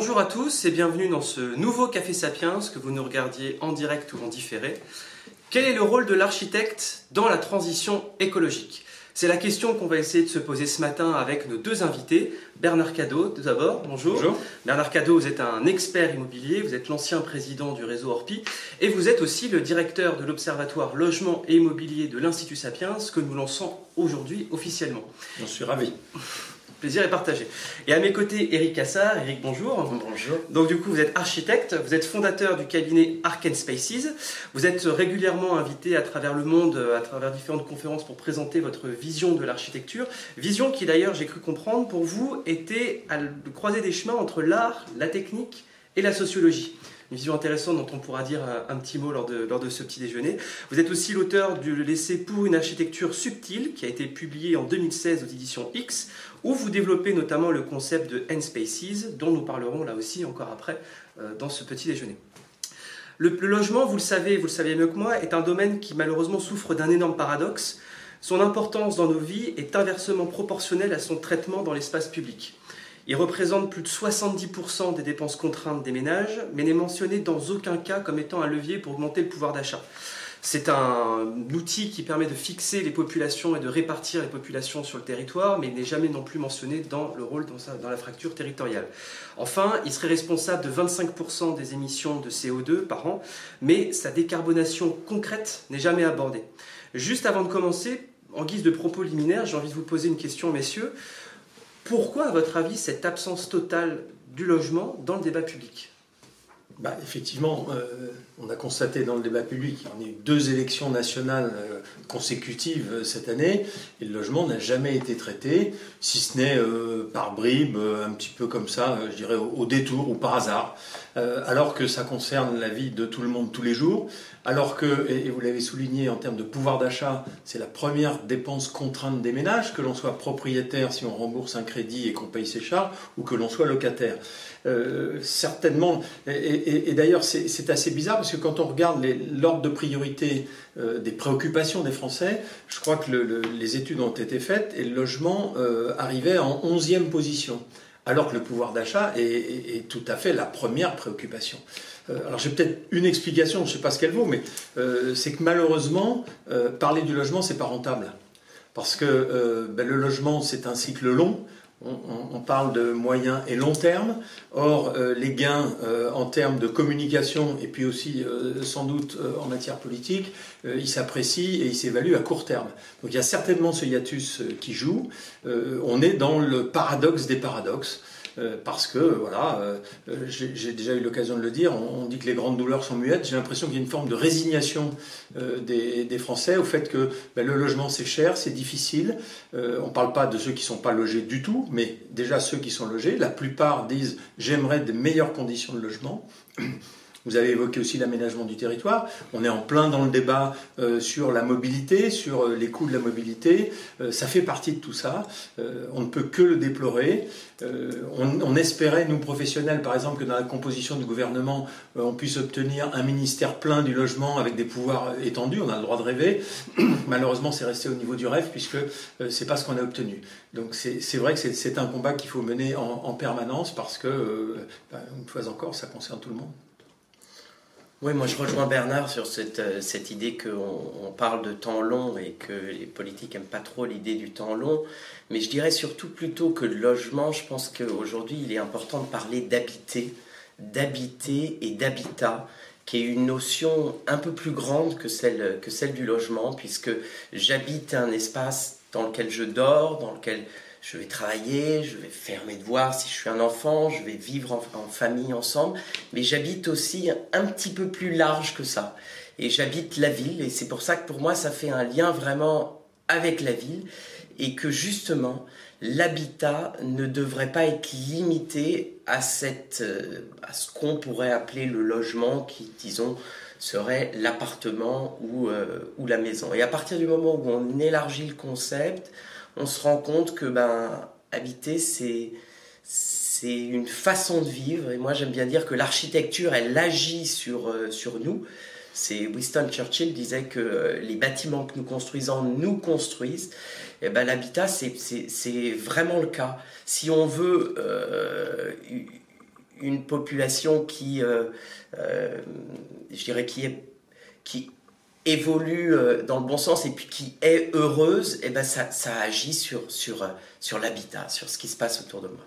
bonjour à tous et bienvenue dans ce nouveau Café Sapiens que vous nous regardiez en direct ou en différé. Quel est le rôle de l'architecte dans la transition écologique? C'est la question qu'on va essayer de se poser ce matin avec nos deux invités. Bernard Cadeau, tout d'abord, bonjour. Bonjour. Bernard Cadeau, vous êtes un expert immobilier, vous êtes l'ancien président du réseau Orpi et vous êtes aussi le directeur de l'Observatoire Logement et Immobilier de l'Institut Sapiens que nous lançons aujourd'hui officiellement. J'en suis ravi. Plaisir est partagé. Et à mes côtés, Eric Cassard. Eric, bonjour. Bonjour. Donc du coup, vous êtes architecte, vous êtes fondateur du cabinet Arc and Spaces. Vous êtes régulièrement invité à travers le monde, à travers différentes conférences pour présenter votre vision de l'architecture. Vision qui d'ailleurs, j'ai cru comprendre, pour vous, était à le croiser des chemins entre l'art, la technique et la sociologie une vision intéressante dont on pourra dire un, petit mot lors de, lors de ce petit déjeuner. Vous êtes aussi l'auteur du L'essai pour une architecture subtile qui a été publié en 2016 aux éditions X, où vous développez notamment le concept de N-Spaces, dont nous parlerons là aussi encore après euh, dans ce petit déjeuner. Le, le logement, vous le savez, vous le savez mieux que moi, est un domaine qui malheureusement souffre d'un énorme paradoxe. Son importance dans nos vies est inversement proportionnelle à son traitement dans l'espace public. Il représente plus de 70% des dépenses contraintes des ménages, mais n'est mentionné dans aucun cas comme étant un levier pour augmenter le pouvoir d'achat. C'est un outil qui permet de fixer les populations et de répartir les populations sur le territoire, mais il n'est jamais non plus mentionné dans le rôle dans, la fracture territoriale. Enfin, il serait responsable de 25% des émissions de CO2 par an, mais sa décarbonation concrète n'est jamais abordée. Juste avant de commencer, en guise de propos liminaire, j'ai envie de vous poser une question, messieurs. Pourquoi, à votre avis, cette absence totale du logement dans le débat public? Bah, Effectivement, euh, on a constaté dans le débat public qu'il y a eu deux élections nationales euh, consécutives euh, cette année, et le logement n'a jamais été traité, si ce n'est par bribes, un petit peu comme ça, je dirais au, détour ou par hasard, alors que ça concerne la vie de tout le monde tous les jours, alors que, et vous l'avez souligné en termes de pouvoir d'achat, c'est la première dépense contrainte des ménages, que l'on soit propriétaire si on rembourse un crédit et qu'on paye ses charges, ou que l'on soit locataire. certainement, et, d'ailleurs c'est assez bizarre parce que quand on regarde l'ordre de priorité euh, des préoccupations des Français, je crois que les études ont été faites et le logement euh, arrivait en 11e position, alors que le pouvoir d'achat est, tout à fait la première préoccupation. Euh, alors j'ai peut-être une explication, je ne sais pas ce qu'elle vaut, mais c'est que malheureusement, parler du logement, c'est pas rentable. Parce que ben, le logement, c'est un cycle long on, parle de moyen et long terme. Or, euh, les gains euh, en termes de communication et puis aussi euh, sans doute en matière politique, ils s'apprécient et ils s'évaluent à court terme. Donc il y a certainement ce hiatus qui joue. on est dans le paradoxe des paradoxes. Euh, parce que, voilà, euh, j'ai déjà eu l'occasion de le dire, on, dit que les grandes douleurs sont muettes. J'ai l'impression qu'il y a une forme de résignation euh, des, Français au fait que ben, le logement c'est cher, c'est difficile. on ne parle pas de ceux qui ne sont pas logés du tout, mais déjà ceux qui sont logés. La plupart disent j'aimerais de meilleures conditions de logement. Vous avez évoqué aussi l'aménagement du territoire. On est en plein dans le débat euh, sur la mobilité, sur euh, les coûts de la mobilité. Euh, ça fait partie de tout ça. on ne peut que le déplorer. On, on, espérait, nous professionnels, par exemple, que dans la composition du gouvernement, on puisse obtenir un ministère plein du logement avec des pouvoirs étendus. On a le droit de rêver. Malheureusement, c'est resté au niveau du rêve puisque c'est pas ce qu'on a obtenu. Donc c'est vrai que c'est un combat qu'il faut mener en, en, permanence parce que, ben, une fois encore, ça concerne tout le monde. Oui, moi je rejoins Bernard sur cette, euh, cette idée qu'on on parle de temps long et que les politiques n'aiment pas trop l'idée du temps long. Mais je dirais surtout plutôt que le logement, je pense qu'aujourd'hui il est important de parler d'habiter, d'habiter et d'habitat qui est une notion un peu plus grande que celle, que celle du logement, puisque j'habite un espace dans lequel je dors, dans lequel je vais travailler, je vais faire mes devoirs si je suis un enfant, je vais vivre en, famille ensemble, mais j'habite aussi un petit peu plus large que ça. Et j'habite la ville, et c'est pour ça que pour moi, ça fait un lien vraiment avec la ville, et que justement, l'habitat ne devrait pas être limité à, cette, euh, à ce qu'on pourrait appeler le logement, qui, disons, serait l'appartement ou, euh, ou la maison. Et à partir du moment où on élargit le concept, on se rend compte que ben, habiter, c'est c'est une façon de vivre. Et moi, j'aime bien dire que l'architecture, elle agit sur, euh, sur nous. C'est Winston Churchill disait que euh, les bâtiments que nous construisons nous construisent. Et ben, l'habitat, c'est vraiment le cas. Si on veut euh, une population qui, je dirais, qui, est, qui évolue dans le bon sens et puis qui est heureuse, et eh ben ça, ça agit sur, sur, sur l'habitat, sur ce qui se passe autour de moi.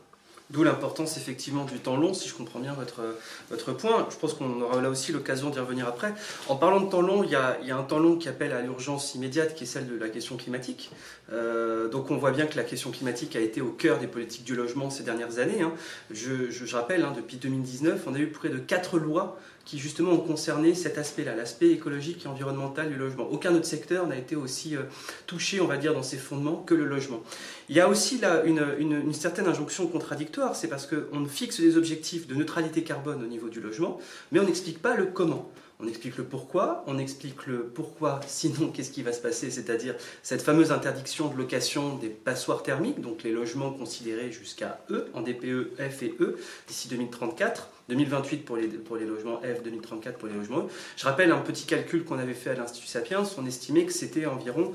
D'où l'importance effectivement du temps long, si je comprends bien votre, votre point. Je pense qu'on aura là aussi l'occasion d'y revenir après. En parlant de temps long, il y a, il y a un temps long qui appelle à l'urgence immédiate, qui est celle de la question climatique. Euh, donc on voit bien que la question climatique a été au cœur des politiques du logement ces dernières années. Hein. Je, je, rappelle, hein, depuis 2019, on a eu près de quatre lois qui justement ont concerné cet aspect-là, l'aspect écologique et environnemental du logement. Aucun autre secteur n'a été aussi euh, touché, on va dire, dans ses fondements que le logement. Il y a aussi là une, une certaine injonction contradictoire, c'est parce qu'on fixe des objectifs de neutralité carbone au niveau du logement, mais on n'explique pas le comment. On explique le pourquoi, on explique le pourquoi, sinon qu'est-ce qui va se passer, c'est-à-dire cette fameuse interdiction de location des passoires thermiques, donc les logements considérés jusqu'à E, en DPE, F et E, d'ici 2034, 2028 pour les, pour les logements F, 2034 pour les logements E. Je rappelle un petit calcul qu'on avait fait à l'Institut Sapiens, on estimait que c'était environ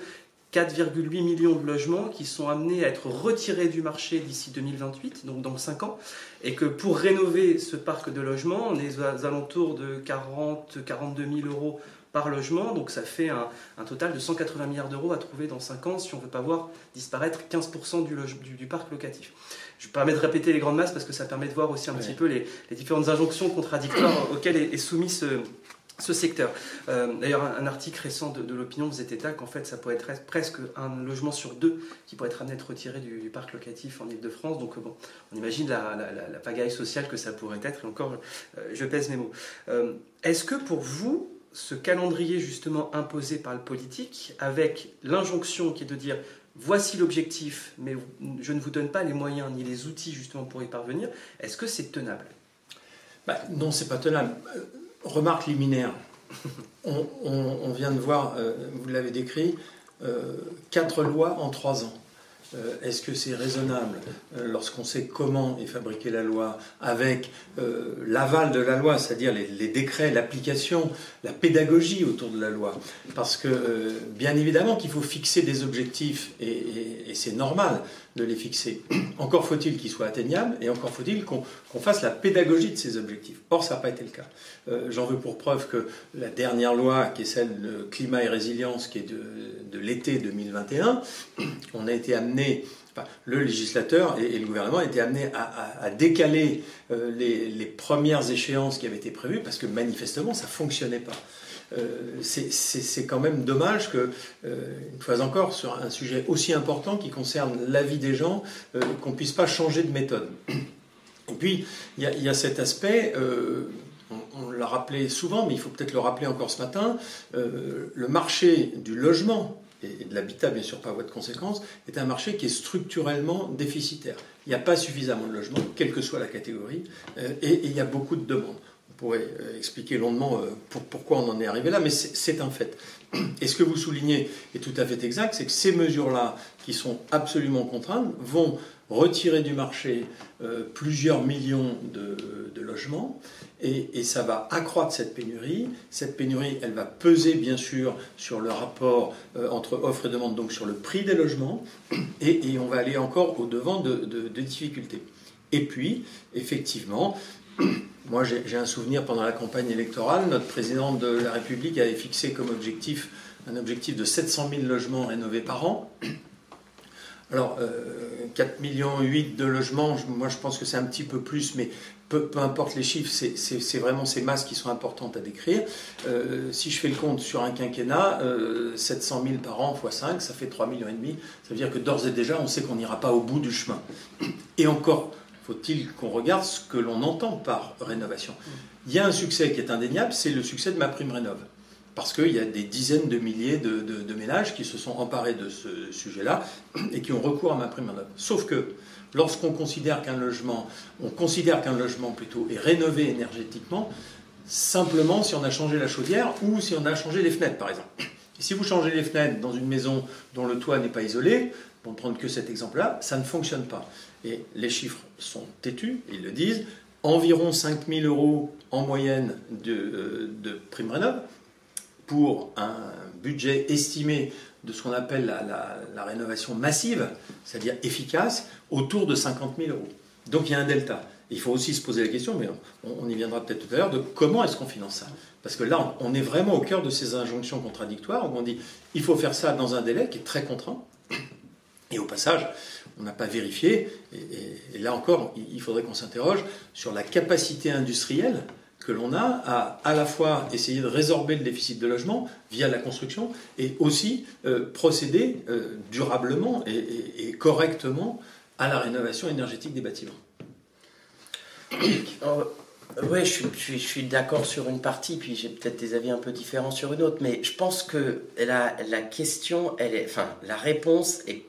4,8 millions de logements qui sont amenés à être retirés du marché d'ici 2028, donc dans 5 ans, et que pour rénover ce parc de logements, on est aux alentours de 40, 42 000 euros par logement, donc ça fait un, total de 180 milliards d'euros à trouver dans 5 ans si on ne veut pas voir disparaître 15% du, du, parc locatif. Je permets de répéter les grandes masses parce que ça permet de voir aussi un petit peu les, différentes injonctions contradictoires auxquelles est, est soumis ce, ce secteur. Euh, d'ailleurs, un, article récent de, l'opinion faisait état qu'en fait, ça pourrait être presque un logement sur deux qui pourrait être amené à être retiré du, parc locatif en Ile-de-France. Donc, bon, on imagine la, pagaille sociale que ça pourrait être. Et encore, euh, je pèse mes mots. Euh, est-ce que pour vous, ce calendrier justement imposé par le politique, avec l'injonction qui est de dire voici l'objectif, mais je ne vous donne pas les moyens ni les outils justement pour y parvenir, est-ce que c'est tenable? Bah, Non, c'est pas tenable remarque liminaire. On, vient de voir, euh, vous l'avez décrit, euh, quatre lois en trois ans. Euh, est-ce que c'est raisonnable lorsqu'on sait comment est fabriquée la loi, avec l'aval de la loi, c'est-à-dire les, décrets, l'application, la pédagogie autour de la loi? Parce que bien évidemment qu'il faut fixer des objectifs, et c'est normal de les fixer. Encore faut-il qu'ils soient atteignables et encore faut-il qu'on fasse la pédagogie de ces objectifs. Or, ça n'a pas été le cas. Euh, j'en veux pour preuve que la dernière loi, qui est celle de climat et résilience, qui est de, l'été 2021, on a été amené le législateur et, le gouvernement étaient amenés à, décaler euh, les, les, premières échéances qui avaient été prévues parce que manifestement ça fonctionnait pas. Euh, c'est quand même dommage que, euh, une fois encore, sur un sujet aussi important qui concerne la vie des gens, euh, qu'on ne puisse pas changer de méthode. Et puis, il y, a cet aspect, on, l'a rappelé souvent, mais il faut peut-être le rappeler encore ce matin, le marché du logement et de l'habitat, bien sûr, par voie de conséquence, est un marché qui est structurellement déficitaire. Il n'y a pas suffisamment de logements, quelle que soit la catégorie, et il y a beaucoup de demandes pourrait euh, expliquer longuement euh, pourquoi on en est arrivé là, mais c'est un fait. Et ce que vous soulignez est tout à fait exact, c'est que ces mesures-là, qui sont absolument contraintes, vont retirer du marché euh, plusieurs millions de, logements, et, ça va accroître cette pénurie. Cette pénurie, elle va peser bien sûr sur le rapport entre offre et demande, donc sur le prix des logements, et, on va aller encore au-devant de, de difficultés. Et puis, effectivement, moi, j'ai un souvenir pendant la campagne électorale, notre président de la République avait fixé comme objectif un objectif de 700 000 logements rénovés par an. Alors, 4 euh, millions 8 de logements, moi je pense que c'est un petit peu plus, mais peu, importe les chiffres, c'est vraiment ces masses qui sont importantes à décrire. Euh, si je fais le compte sur un quinquennat, 700 euh, 000 par an x 5, ça fait 3 millions. Ça veut dire que d'ores et déjà, on sait qu'on n'ira pas au bout du chemin. Et encore, faut-il qu'on regarde ce que l'on entend par rénovation. Il y a un succès qui est indéniable, c'est le succès de ma prime rénove. Parce qu'il y a des dizaines de milliers de, ménages qui se sont emparés de ce sujet-là et qui ont recours à ma prime rénove. Sauf que lorsqu'on considère qu'un logement, on considère qu'un logement plutôt est rénové énergétiquement, simplement si on a changé la chaudière ou si on a changé les fenêtres, par exemple. Si vous changez les fenêtres dans une maison dont le toit n'est pas isolé, pour ne prendre que cet exemple-là, ça ne fonctionne pas et les chiffres sont têtus, ils le disent, environ 5 000 euros en moyenne de, euh, de prime rénov pour un budget estimé de ce qu'on appelle la, rénovation massive, c'est-à-dire efficace, autour de 50 000 euros. Donc il y a un delta. il faut aussi se poser la question, mais on, y viendra peut-être tout à l'heure, de comment est-ce qu'on finance ça? Parce que là, on, est vraiment au cœur de ces injonctions contradictoires où on dit il faut faire ça dans un délai qui est très contraint. Et au passage, on n'a pas vérifié, et, là encore, il faudrait qu'on s'interroge sur la capacité industrielle que l'on a à à la fois essayer de résorber le déficit de logement via la construction et aussi euh, procéder euh, durablement et, correctement à la rénovation énergétique des bâtiments. Oui, je suis, d'accord sur une partie, puis j'ai peut-être des avis un peu différents sur une autre, mais je pense que la, la question, elle est, enfin, la réponse est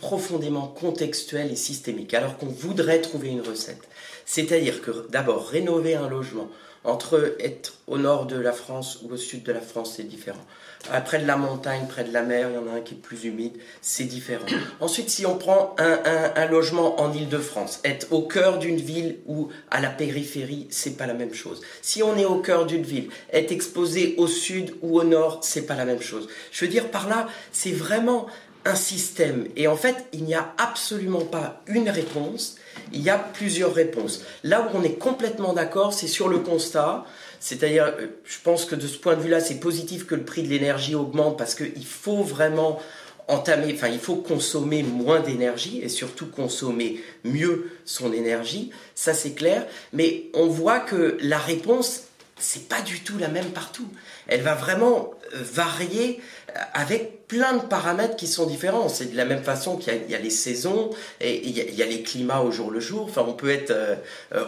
profondément contextuelle et systémique, alors qu'on voudrait trouver une recette. C'est-à-dire que d'abord, rénover un logement, entre être au nord de la France ou au sud de la France, c'est différent. Près de la montagne, près de la mer, il y en a un qui est plus humide, c'est différent. Ensuite, si on prend un, logement en Ile-de-France, être au cœur d'une ville ou à la périphérie, c'est pas la même chose. Si on est au cœur d'une ville, être exposé au sud ou au nord, c'est pas la même chose. Je veux dire par là, c'est vraiment un système. Et en fait, il n'y a absolument pas une réponse, il y a plusieurs réponses. Là où on est complètement d'accord, c'est sur le constat. C'est-à-dire, euh, je pense que de ce point de vue-là, c'est positif que le prix de l'énergie augmente parce qu'il faut vraiment entamer, enfin, il faut consommer moins d'énergie et surtout consommer mieux son énergie. Ça, c'est clair. Mais on voit que la réponse, c'est pas du tout la même partout. Elle va vraiment euh, varier euh, avec plein de paramètres qui sont différents. C'est de la même façon qu'il y, a les saisons et il y, a, les climats au jour le jour. Enfin, on peut être, euh,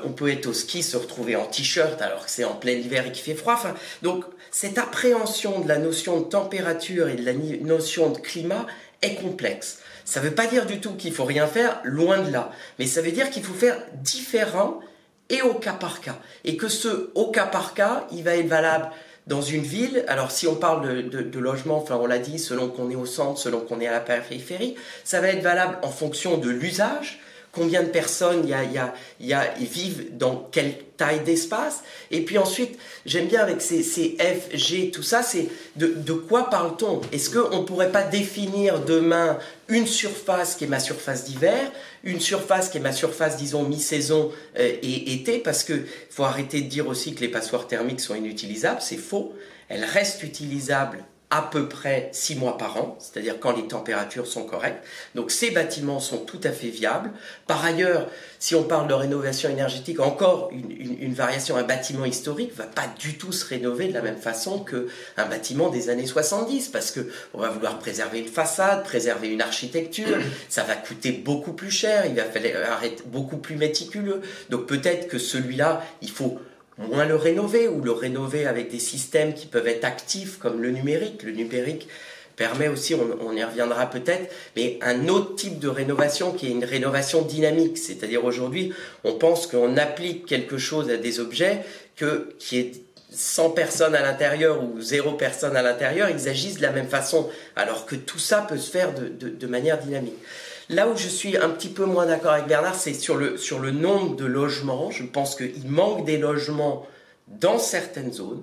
on peut être au ski, se retrouver en t-shirt alors que c'est en plein hiver et qu'il fait froid. Enfin, donc cette appréhension de la notion de température et de la notion de climat est complexe. Ça ne veut pas dire du tout qu'il faut rien faire, loin de là. Mais ça veut dire qu'il faut faire différent et au cas par cas. Et que ce au cas par cas, il va être valable dans une ville. Alors si on parle de, logement, enfin on l'a dit, selon qu'on est au centre, selon qu'on est à la périphérie, ça va être valable en fonction de l'usage, combien de personnes il y a, vivent dans quelle taille d'espace. Et puis ensuite, j'aime bien avec ces, F, G, tout ça, c'est de, quoi parle-t-on? Est-ce qu'on ne pourrait pas définir demain une surface qui est ma surface d'hiver, une surface qui est ma surface, disons, mi-saison euh, et été, parce qu'il faut arrêter de dire aussi que les passoires thermiques sont inutilisables, c'est faux. Elles restent utilisables à peu près six mois par an, c'est-à-dire quand les températures sont correctes. Donc ces bâtiments sont tout à fait viables. Par ailleurs, si on parle de rénovation énergétique, encore une, variation, un bâtiment historique va pas du tout se rénover de la même façon qu'un bâtiment des années 70, parce que on va vouloir préserver une façade, préserver une architecture, ça va coûter beaucoup plus cher, il va falloir être beaucoup plus méticuleux. Donc peut-être que celui-là, il faut moins le rénover ou le rénover avec des systèmes qui peuvent être actifs comme le numérique. Le numérique permet aussi, on, y reviendra peut-être, mais un autre type de rénovation qui est une rénovation dynamique. C'est-à-dire aujourd'hui, on pense qu'on applique quelque chose à des objets que, qui est 100 personnes à l'intérieur ou 0 personnes à l'intérieur, ils agissent de la même façon, alors que tout ça peut se faire de manière dynamique. Là où je suis un petit peu moins d'accord avec Bernard, c'est sur le, sur le nombre de logements. Je pense qu'il manque des logements dans certaines zones,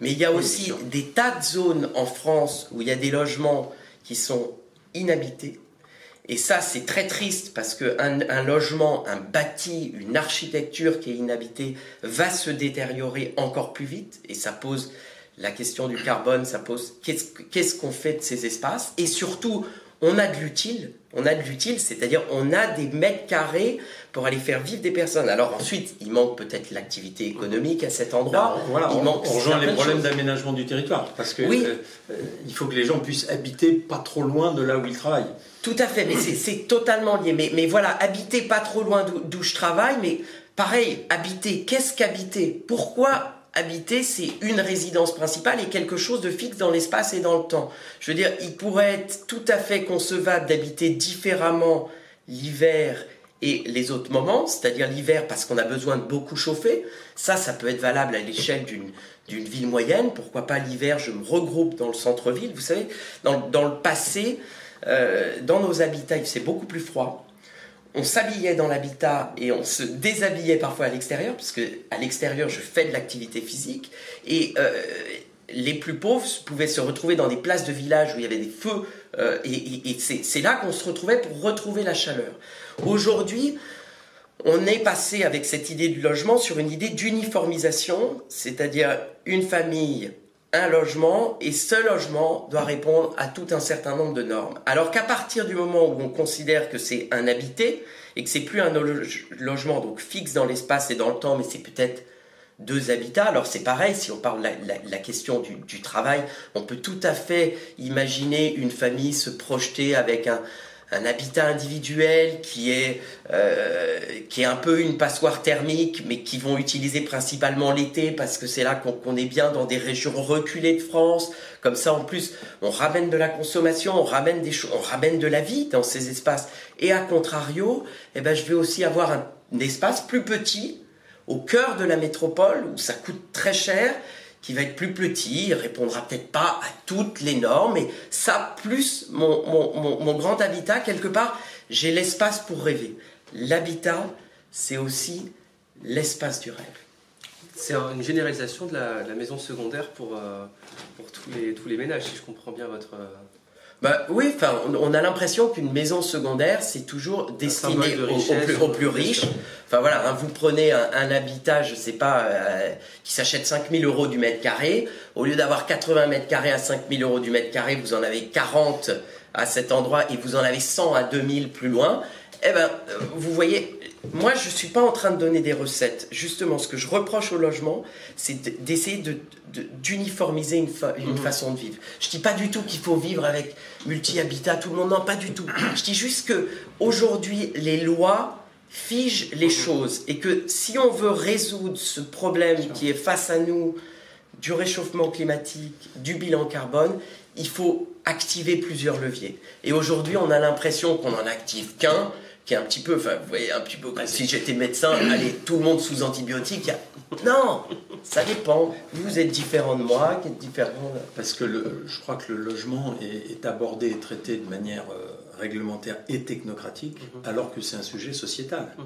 mais il y a aussi des tas de zones en France où il y a des logements qui sont inhabités. Et ça, c'est très triste parce qu'un un logement, un bâti, une architecture qui est inhabitée va se détériorer encore plus vite. Et ça pose la question du carbone, ça pose qu'est-ce qu'on fait de ces espaces? Et surtout, on a de l'utile, on a de l'utile, c'est-à-dire on a des mètres carrés pour aller faire vivre des personnes. Alors ensuite, il manque peut-être l'activité économique à cet endroit. Voilà, on, rejoint les problèmes d'aménagement du territoire, parce que euh, euh, il faut que les gens puissent habiter pas trop loin de là où ils travaillent. Tout à fait, mais c'est totalement lié. Mais, mais voilà, habiter pas trop loin d'où je travaille, mais pareil, habiter, qu'est-ce qu'habiter? Pourquoi habiter, c'est une résidence principale et quelque chose de fixe dans l'espace et dans le temps. Je veux dire, il pourrait être tout à fait concevable d'habiter différemment l'hiver et les autres moments, c'est-à-dire l'hiver parce qu'on a besoin de beaucoup chauffer. Ça, ça peut être valable à l'échelle d'une d'une ville moyenne. Pourquoi pas l'hiver, je me regroupe dans le centre-ville. Vous savez, dans, le passé, euh, dans nos habitats, c'est beaucoup plus froid on s'habillait dans l'habitat et on se déshabillait parfois à l'extérieur, parce que à l'extérieur, je fais de l'activité physique. Et euh, les plus pauvres pouvaient se retrouver dans des places de village où il y avait des feux, euh, et, c'est là qu'on se retrouvait pour retrouver la chaleur. Aujourd'hui, on est passé avec cette idée du logement sur une idée d'uniformisation, c'est-à-dire une famille, un logement, et ce logement doit répondre à tout un certain nombre de normes. Alors qu'à partir du moment où on considère que c'est un habité, et que c'est plus un logement donc fixe dans l'espace et dans le temps, mais c'est peut-être deux habitats. Alors c'est pareil, si on parle de la, question du, travail, on peut tout à fait imaginer une famille se projeter avec un, un habitat individuel qui est, euh, qui est un peu une passoire thermique, mais qui vont utiliser principalement l'été parce que c'est là qu'on est bien dans des régions reculées de France. Comme ça, en plus, on ramène de la consommation, on ramène des on ramène de la vie dans ces espaces. Et à contrario, eh ben, je vais aussi avoir un espace plus petit au cœur de la métropole où ça coûte très cher qui va être plus petit, il répondra peut-être pas à toutes les normes, et ça, plus mon, grand habitat, quelque part, j'ai l'espace pour rêver. L'habitat, c'est aussi l'espace du rêve. C'est une généralisation de la, maison secondaire pour, euh, pour tous, les, tous les ménages, si je comprends bien votre, bah, oui, enfin, on a l'impression qu'une maison secondaire, c'est toujours destiné aux, plus, riches. Enfin voilà, hein, vous prenez un, habitat, je sais pas, euh, qui s'achète 5000 euros du mètre carré. Au lieu d'avoir 80 mètres carrés à 5000 euros du mètre carré, vous en avez 40 à cet endroit et vous en avez 100 à 2000 plus loin. Eh ben, euh, vous voyez, moi, je ne suis pas en train de donner des recettes. Justement, ce que je reproche au logement, c'est d'essayer d'uniformiser une, une mhm. façon de vivre. Je ne dis pas du tout qu'il faut vivre avec multi-habitat, tout le monde, non, pas du tout. Je dis juste que aujourd'hui, les lois figent les mhm. choses et que si on veut résoudre ce problème qui est face à nous du réchauffement climatique, du bilan carbone, il faut activer plusieurs leviers. Et aujourd'hui, on a l'impression qu'on n'en active qu'un qui est un petit peu, enfin, vous voyez, un petit peu comme si j'étais médecin, allez, tout le monde sous antibiotiques. Non, ça dépend. Vous êtes différent de moi, qui êtes différent. Parce que le, je crois que le logement est, abordé et traité de manière euh, réglementaire et technocratique, mhm. alors que c'est un sujet sociétal. Mhm.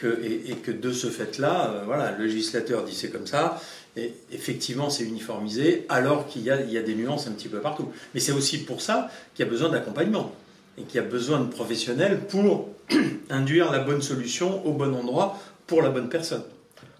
Que, et, que de ce fait-là, euh, voilà, le législateur dit c'est comme ça, et effectivement c'est uniformisé, alors qu'il y, y a, des nuances un petit peu partout. Mais c'est aussi pour ça qu'il y a besoin d'accompagnement et qu'il y a besoin de professionnels pour induire la bonne solution au bon endroit pour la bonne personne.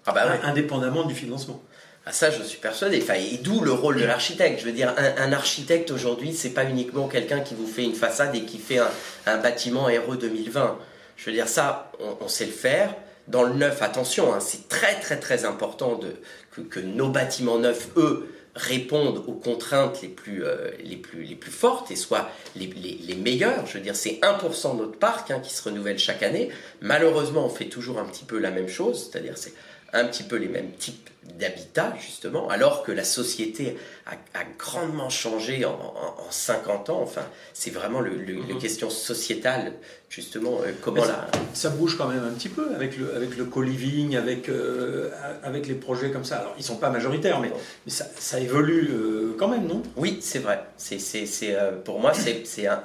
Ah bah Indépendamment du financement. Ah ça, je suis persuadé. Enfin, et d'où le rôle de l'architecte. Je veux dire, un, architecte aujourd'hui, c'est pas uniquement quelqu'un qui vous fait une façade et qui fait un, bâtiment RE 2020. Je veux dire, ça, on, sait le faire. Dans le neuf, attention, hein, c'est très très très important de, que, que, nos bâtiments neufs, eux, répondent aux contraintes les plus, euh, les plus, les plus fortes et soient les, les, meilleures. Je veux dire, c'est 1% de notre parc hein, qui se renouvelle chaque année. Malheureusement, on fait toujours un petit peu la même chose, c'est-à-dire c'est un petit peu les mêmes types d'habitat, justement, alors que la société a, grandement changé en, 50 ans. Enfin, c'est vraiment le, mhm. question sociétale, justement, euh, comment ça, Ça bouge quand même un petit peu avec le, avec le co-living, avec, euh, avec les projets comme ça. Alors, ils ne sont pas majoritaires, mais, mais ça, ça, évolue euh, quand même, non? Oui, c'est vrai. C'est, c'est, pour moi, c'est, un,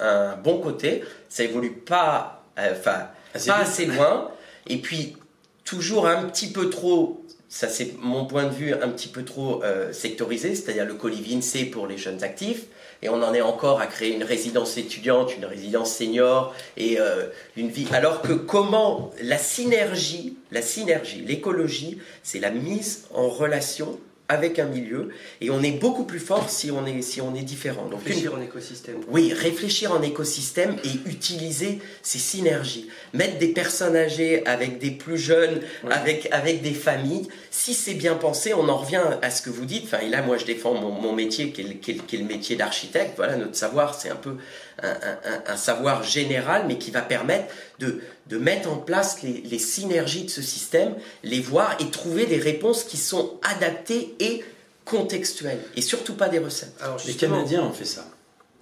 un, bon côté. Ça évolue pas, enfin, pas assez loin. Et puis, toujours un petit peu trop ça c'est mon point de vue un petit peu trop euh, sectorisé, c'est-à-dire le coliving c'est pour les jeunes actifs, et on en est encore à créer une résidence étudiante, une résidence senior et euh, une vie. Alors que comment la synergie, la synergie, l'écologie, c'est la mise en relation avec un milieu et on est beaucoup plus fort si on est, si on est différent. Donc, réfléchir en écosystème. Oui, réfléchir en écosystème et utiliser ces synergies. Mettre des personnes âgées avec des plus jeunes, avec, avec des familles. Si c'est bien pensé, on en revient à ce que vous dites. Enfin, et là, moi, je défends mon, mon métier qui est, qui est, le métier d'architecte. Voilà, notre savoir, c'est un peu un, savoir général, mais qui va permettre de, de mettre en place les, les, synergies de ce système, les voir et trouver des réponses qui sont adaptées et contextuelles, et surtout pas des recettes. Alors, les Canadiens ont fait ça.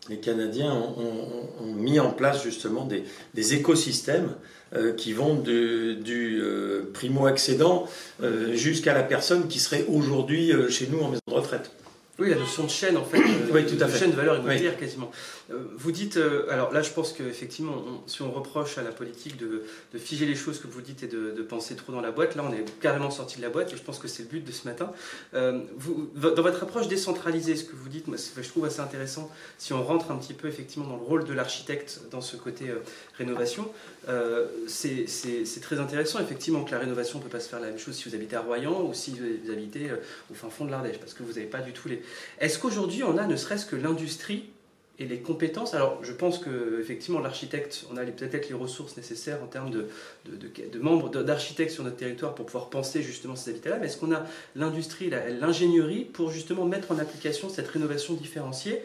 Les Canadiens ont, mis en place justement des, des écosystèmes euh, qui vont de, du euh, primo-accédant euh, jusqu'à la personne qui serait aujourd'hui chez nous en maison de retraite. Oui, la notion de chaîne, en fait, oui, tout à fait. chaîne de valeur immobilière quasiment. Euh, vous dites, euh, alors là je pense qu'effectivement, si on reproche à la politique de, figer les choses que vous dites et de, penser trop dans la boîte, là on est carrément sorti de la boîte et je pense que c'est le but de ce matin. Euh, vous, dans votre approche décentralisée, ce que vous dites, moi, je trouve assez intéressant, si on rentre un petit peu effectivement dans le rôle de l'architecte dans ce côté rénovation, c'est très intéressant effectivement que la rénovation ne peut pas se faire la même chose si vous habitez à Royan ou si vous habitez au fin fond de l'Ardèche, parce que vous n'avez pas du tout les... Est-ce qu'aujourd'hui on a ne serait-ce que l'industrie et les compétences? Alors, je pense que effectivement, l'architecte, on a peut-être les ressources nécessaires en termes de, de, membres d'architectes sur notre territoire pour pouvoir penser justement ces habitats-là. Mais est-ce qu'on a l'industrie, l'ingénierie pour justement mettre en application cette rénovation différenciée?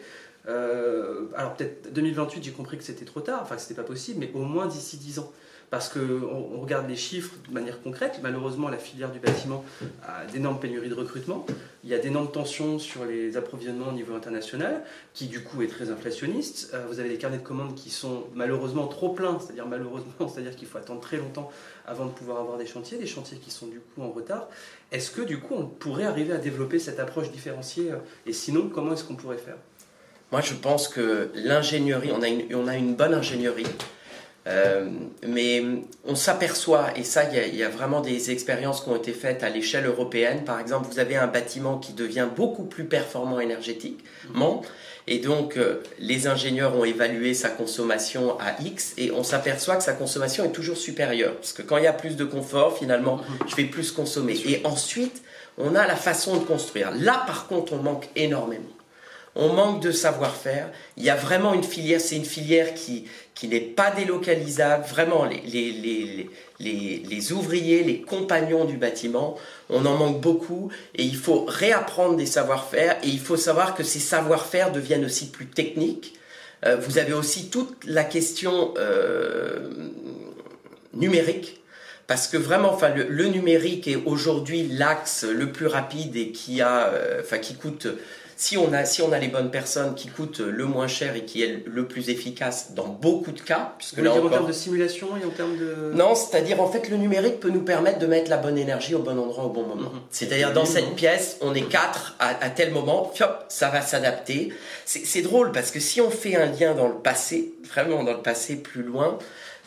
Euh, Alors peut-être 2028, j'ai compris que c'était trop tard, enfin que c'était pas possible, mais au moins d'ici 10 ans parce qu'on regarde les chiffres de manière concrète. Malheureusement, la filière du bâtiment a d'énormes pénuries de recrutement. Il y a d'énormes tensions sur les approvisionnements au niveau international, qui du coup est très inflationniste. Euh, vous avez des carnets de commandes qui sont malheureusement trop pleins, c'est-à-dire malheureusement, c'est-à-dire qu'il faut attendre très longtemps avant de pouvoir avoir des chantiers, des chantiers qui sont du coup en retard. Est-ce que du coup on pourrait arriver à développer cette approche différenciée? Et sinon, comment est-ce qu'on pourrait faire? Moi, je pense que l'ingénierie, on, a une, on a une bonne ingénierie. Euh, mais on s'aperçoit, et ça, il y, a vraiment des expériences qui ont été faites à l'échelle européenne. Par exemple, vous avez un bâtiment qui devient beaucoup plus performant énergétiquement, et donc euh, les ingénieurs ont évalué sa consommation à X, et on s'aperçoit que sa consommation est toujours supérieure, parce que quand il y a plus de confort, finalement, je vais plus consommer. Et ensuite, on a la façon de construire. Là, par contre, on manque énormément on manque de savoir-faire. Il y a vraiment une filière, c'est une filière qui, qui n'est pas délocalisable. Vraiment, les, les, les, les, ouvriers, les compagnons du bâtiment, on en manque beaucoup et il faut réapprendre des savoir-faire et il faut savoir que ces savoir-faire deviennent aussi plus techniques. Euh, vous avez aussi toute la question euh, numérique. Parce que vraiment, enfin, le, numérique est aujourd'hui l'axe le plus rapide et qui a, euh, enfin, qui coûte si on, a, si on a les bonnes personnes qui coûtent le moins cher et qui est le plus efficace dans beaucoup de cas, puisque là en termes de simulation et en termes de... Non, c'est-à-dire en fait le numérique peut nous permettre de mettre la bonne énergie au bon endroit au bon moment. Mhm. C'est-à-dire dans cette pièce, on est quatre à, tel moment, fiop, ça va s'adapter. C'est drôle parce que si on fait un lien dans le passé, vraiment dans le passé plus loin,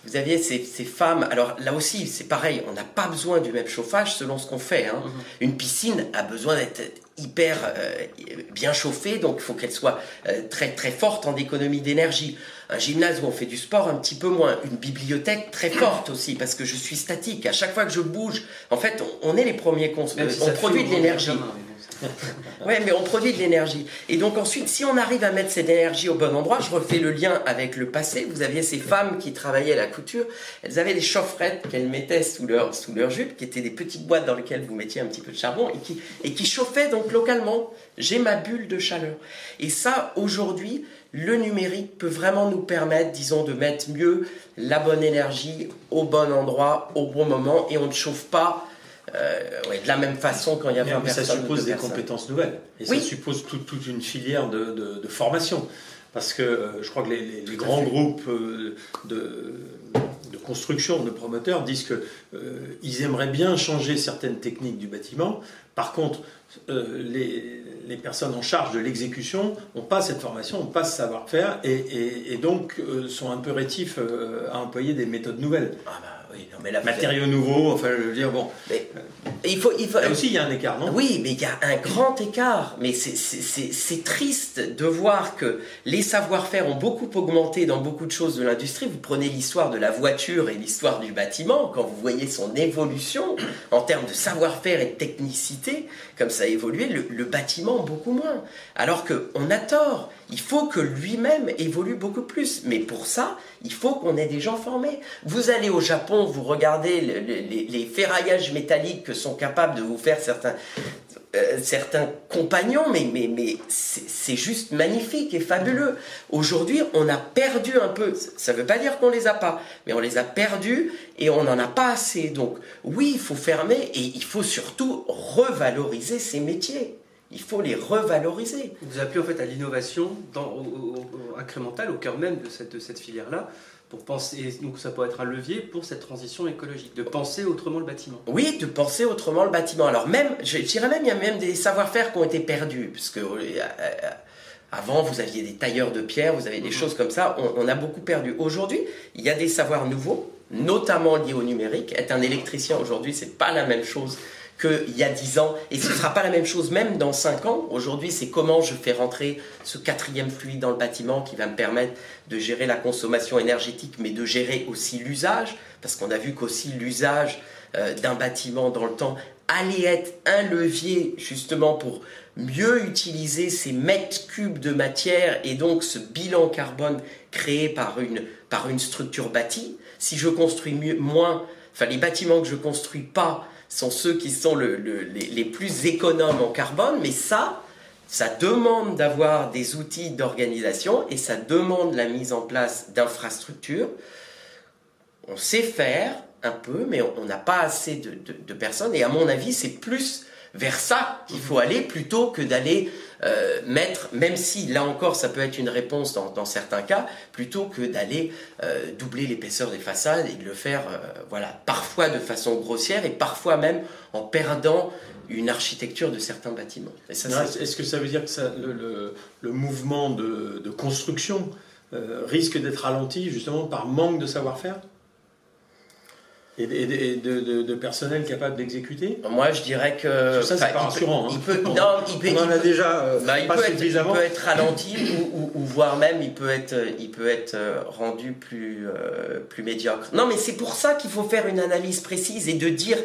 vous aviez ces, ces, femmes, alors là aussi c'est pareil, on n'a pas besoin du même chauffage selon ce qu'on fait. Hein. Mhm. Une piscine a besoin d'être hyper euh, bien chauffée, donc il faut qu'elle soit euh, très très forte en économie d'énergie. Un gymnase où on fait du sport un petit peu moins. Une bibliothèque très forte aussi, parce que je suis statique. À chaque fois que je bouge, en fait, on, est les premiers consommateurs. on produit de l'énergie. Oui, mais on produit de l'énergie. Et donc ensuite, si on arrive à mettre cette énergie au bon endroit, je refais le lien avec le passé. Vous aviez ces femmes qui travaillaient à la couture. Elles avaient des chaufferettes qu'elles mettaient sous leur, sous leur jupe, qui étaient des petites boîtes dans lesquelles vous mettiez un petit peu de charbon et qui, et qui chauffaient donc localement. J'ai ma bulle de chaleur. Et ça, aujourd'hui, le numérique peut vraiment nous permettre, disons, de mettre mieux la bonne énergie au bon endroit, au bon moment, et on ne chauffe pas euh, de la même façon quand il y a 20 mais Ça suppose des compétences nouvelles. Et ça suppose toute une filière de, formation. Parce que euh, je crois que les, grands groupes euh, de, construction, de promoteurs disent qu'ils aimeraient bien changer certaines techniques du bâtiment. Par contre, les, personnes en charge de l'exécution n'ont pas cette formation, n'ont pas ce savoir-faire et, donc sont un peu rétifs à employer des méthodes nouvelles. Ah bah oui, non, mais Matériaux nouveaux, enfin, je veux dire, bon. Mais, il faut, il faut... Là aussi, il y a un écart, non? Oui, mais il y a un grand écart. Mais c'est triste de voir que les savoir-faire ont beaucoup augmenté dans beaucoup de choses de l'industrie. Vous prenez l'histoire de la voiture et l'histoire du bâtiment, quand vous voyez son évolution en termes de savoir-faire et de technicité, comme ça a évolué, le, bâtiment beaucoup moins. Alors qu'on a tort. Il faut que lui-même évolue beaucoup plus. Mais pour ça, il faut qu'on ait des gens formés. Vous allez au Japon, vous regardez les, ferraillages métalliques que sont capables de vous faire certains, euh, certains compagnons, mais, mais, mais c'est juste magnifique et fabuleux. Aujourd'hui, on a perdu un peu, ça ne veut pas dire qu'on les a pas, mais on les a perdus et on n'en a pas assez. Donc oui, il faut fermer et il faut surtout revaloriser ces métiers il faut les revaloriser. Vous appelez en fait à l'innovation incrémentale au cœur même de cette, de cette filière-là pour penser, donc ça peut être un levier pour cette transition écologique, de penser autrement le bâtiment. Oui, de penser autrement le bâtiment. Alors même, je dirais même, il y a même des savoir-faire qui ont été perdus, parce que euh, euh, avant, vous aviez des tailleurs de pierre, vous avez des mhm. choses comme ça, on, a beaucoup perdu. Aujourd'hui, il y a des savoirs nouveaux, notamment liés au numérique. Être un électricien aujourd'hui, c'est pas la même chose qu'il y a 10 ans, et ce ne sera pas la même chose même dans 5 ans. Aujourd'hui, c'est comment je fais rentrer ce quatrième fluide dans le bâtiment qui va me permettre de gérer la consommation énergétique, mais de gérer aussi l'usage, parce qu'on a vu qu'aussi l'usage euh, d'un bâtiment dans le temps allait être un levier justement pour mieux utiliser ces mètres cubes de matière et donc ce bilan carbone créé par une, par une structure bâtie. Si je construis mieux, moins, enfin les bâtiments que je construis pas sont ceux qui sont les, plus économes en carbone, mais ça, ça demande d'avoir des outils d'organisation et ça demande la mise en place d'infrastructures. On sait faire un peu, mais on n'a pas assez de, personnes. Et à mon avis, c'est plus vers ça qu'il faut aller plutôt que d'aller euh, mettre, même si là encore ça peut être une réponse dans, certains cas, plutôt que d'aller euh, doubler l'épaisseur des façades et de le faire, euh, voilà, parfois de façon grossière et parfois même en perdant une architecture de certains bâtiments. Est-ce que ça veut dire que le, mouvement de construction risque d'être ralenti justement par manque de savoir-faire? Et, de, de, personnel capable d'exécuter Moi, je dirais que. Ça, c'est pas rassurant. Il peut, non, il peut, on en a déjà il, peut être, il, peut être, ralenti ou, ou, voire même il peut être, il peut être euh, rendu plus, euh, plus médiocre. Non, mais c'est pour ça qu'il faut faire une analyse précise et de dire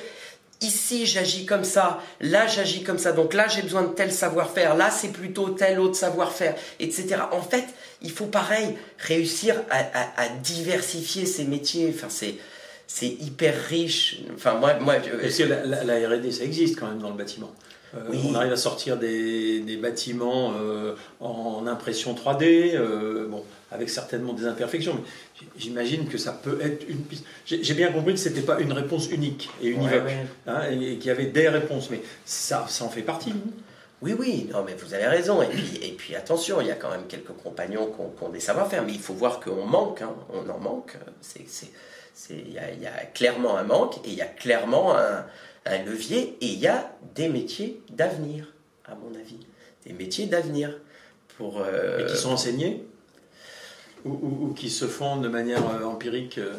ici j'agis comme ça, là j'agis comme ça, donc là j'ai besoin de tel savoir-faire, là c'est plutôt tel autre savoir-faire, etc. En fait, il faut pareil réussir à, à, à diversifier ces métiers. Enfin, c'est c'est hyper riche. Enfin, moi, moi Parce que la, la, R&D, ça existe quand même dans le bâtiment. Euh, on arrive à sortir des, des bâtiments euh, en impression 3D, euh, bon, avec certainement des imperfections, mais j'imagine que ça peut être une piste. J'ai bien compris que ce n'était pas une réponse unique et univoque, hein, et, qu'il y avait des réponses, mais ça, ça en fait partie. Oui, oui, non, mais vous avez raison. Et puis, et puis attention, il y a quand même quelques compagnons qui ont, des savoir-faire, mais il faut voir qu'on manque, hein, on en manque. C'est il y, a clairement un manque et il y a clairement un, levier et il y a des métiers d'avenir, à mon avis. Des métiers d'avenir. Pour, euh, et qui sont enseignés ou, qui se font de manière euh, empirique euh, euh,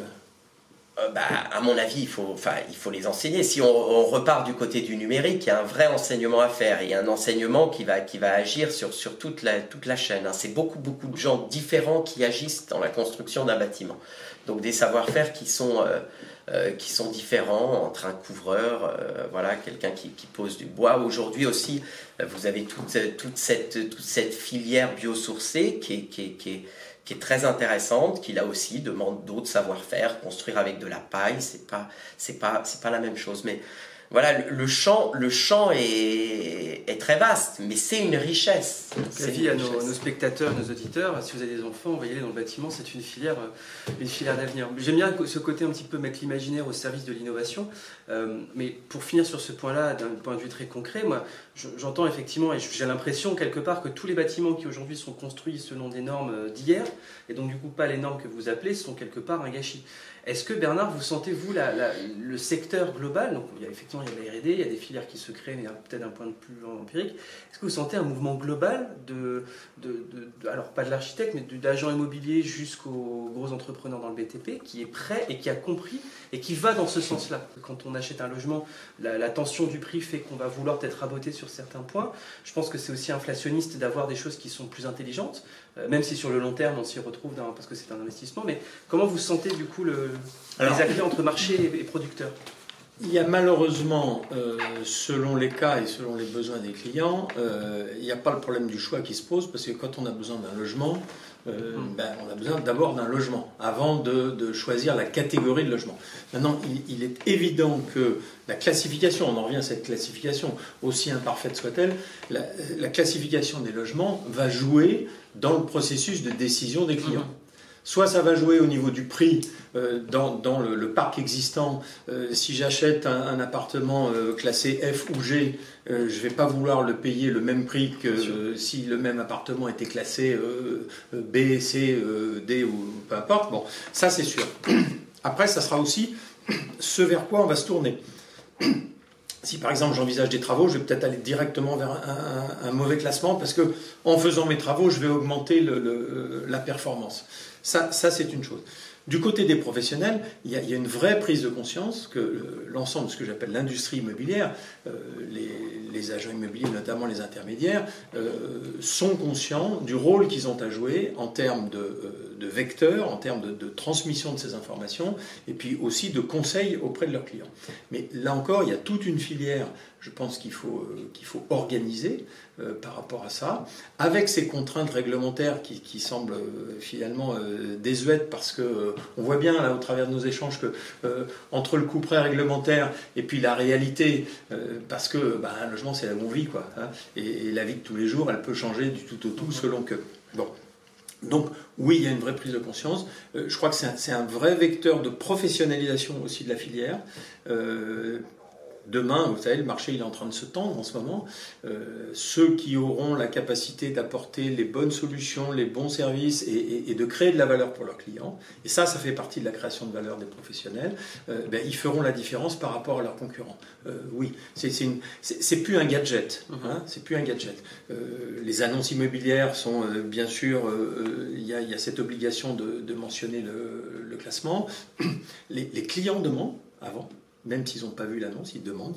bah, à mon avis, il faut, enfin, il faut les enseigner. Si on, repart du côté du numérique, il y a un vrai enseignement à faire. Il y a un enseignement qui va, qui va agir sur, sur toute, la, toute la chaîne. Hein. C'est beaucoup, beaucoup de gens différents qui agissent dans la construction d'un bâtiment. Donc des savoir-faire qui sont, euh, euh, qui sont différents entre un couvreur, voilà, quelqu'un qui, qui, pose du bois. Aujourd'hui aussi, vous avez toute, toute, cette, toute cette filière biosourcée qui est, qui qui est qui est très intéressante, qui là aussi demande d'autres savoir-faire, construire avec de la paille, c'est pas, c'est pas, c'est pas la même chose. Mais voilà, le, champ, le champ est, est très vaste, mais c'est une richesse. Vie à nos, spectateurs, nos auditeurs, si vous avez des enfants, envoyez-les dans le bâtiment, c'est une filière, euh, une filière d'avenir. J'aime bien ce côté un petit peu mettre l'imaginaire au service de l'innovation, euh, mais pour finir sur ce point-là, d'un point de vue très concret, moi, j'entends effectivement, et j'ai l'impression quelque part que tous les bâtiments qui aujourd'hui sont construits selon des normes euh, d'hier, et donc du coup pas les normes que vous appelez, sont quelque part un gâchis. Est-ce que Bernard, vous sentez vous le secteur global Donc il y a effectivement il y a la R&D, il y a des filières qui se créent, mais peut-être d'un point de vue empirique. Est-ce que vous sentez un mouvement global de, alors pas de l'architecte, mais d'agents immobiliers jusqu'aux gros entrepreneurs dans le BTP qui est prêt et qui a compris et qui va dans ce sens-là? Quand on achète un logement, la, tension du prix fait qu'on va vouloir être raboté sur certains points. Je pense que c'est aussi inflationniste d'avoir des choses qui sont plus intelligentes, euh, même si sur le long terme on s'y retrouve parce que c'est un investissement. Mais comment vous sentez du coup le, les accords entre marché et, producteurs? Il y a malheureusement, euh, selon les cas et selon les besoins des clients, euh, il n'y a pas le problème du choix qui se pose parce que quand on a besoin d'un logement, euh, hmm. ben, on a besoin d'abord d'un logement avant de, choisir la catégorie de logement. Maintenant, il, est évident que la classification, on en revient à cette classification, aussi imparfaite soit-elle, la, classification des logements va jouer dans le processus de décision des clients. Hmm. Soit ça va jouer au niveau du prix euh, dans, le, parc existant. Euh, si j'achète un, appartement classé F ou G, je ne vais pas vouloir le payer le même prix que si le même appartement était classé B, C, D ou peu importe. Bon, ça c'est sûr. Après, ça sera aussi ce vers quoi on va se tourner. Si par exemple j'envisage des travaux, je vais peut-être aller directement vers un, mauvais classement parce que en faisant mes travaux, je vais augmenter la performance. Ça, ça c'est une chose. Du côté des professionnels, il y, a, une vraie prise de conscience que l'ensemble de ce que j'appelle l'industrie immobilière, euh, les, agents immobiliers, notamment les intermédiaires, euh, sont conscients du rôle qu'ils ont à jouer en termes de, euh, vecteurs, en termes de, de, transmission de ces informations, et puis aussi de conseils auprès de leurs clients. Mais là encore, il y a toute une filière je pense qu'il faut, euh, qu'il faut organiser euh, par rapport à ça, avec ces contraintes réglementaires qui, qui semblent euh, finalement désuètes parce que on voit bien là au travers de nos échanges que entre le coup près réglementaire et puis la réalité, parce que bah, un logement c'est la bonne vie quoi, hein, et, la vie de tous les jours elle peut changer du tout au tout selon que bon. Donc oui, il y a une vraie prise de conscience. je crois que c'est un, vrai vecteur de professionnalisation aussi de la filière, Demain, vous savez, le marché il est en train de se tendre en ce moment. Euh, ceux qui auront la capacité d'apporter les bonnes solutions, les bons services et, de créer de la valeur pour leurs clients, et ça, ça fait partie de la création de valeur des professionnels, euh, ben, ils feront la différence par rapport à leurs concurrents. Euh, oui, c'est plus un gadget. Mhm. Hein, c'est plus un gadget. les annonces immobilières sont bien sûr, il y, a cette obligation de, mentionner le, classement. Les, les clients demandent avant même s'ils n'ont pas vu l'annonce, ils demandent,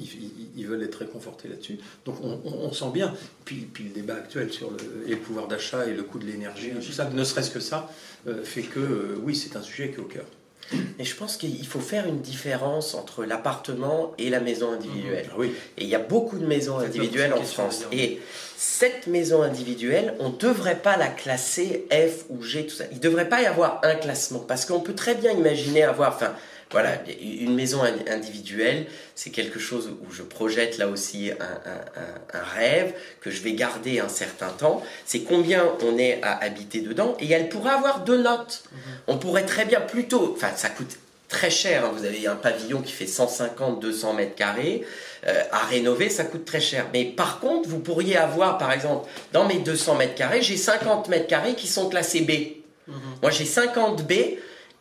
ils, veulent être réconfortés là-dessus. Donc on, sent bien, puis, puis, le débat actuel sur le, et le pouvoir d'achat et le coût de l'énergie, tout ça, ne serait-ce que ça, euh, fait que euh, oui, c'est un sujet qui est au cœur. Et je pense qu'il faut faire une différence entre l'appartement et la maison individuelle. Ah oui. Et il y a beaucoup de maisons individuelles en France. Et cette maison individuelle, on ne devrait pas la classer F ou G, tout ça. Il ne devrait pas y avoir un classement. Parce qu'on peut très bien imaginer avoir, enfin, voilà, une maison individuelle, c'est quelque chose où je projette là aussi un, rêve que je vais garder un certain temps. C'est combien on est à habiter dedans et elle pourrait avoir deux notes. Mhm. On pourrait très bien plutôt, enfin ça coûte très cher. Hein. Vous avez un pavillon qui fait 150-200 mètres carrés. Euh, à rénover, ça coûte très cher. Mais par contre, vous pourriez avoir, par exemple, dans mes 200 mètres carrés, j'ai 50 mètres carrés qui sont classés B. Mhm. Moi, j'ai 50 B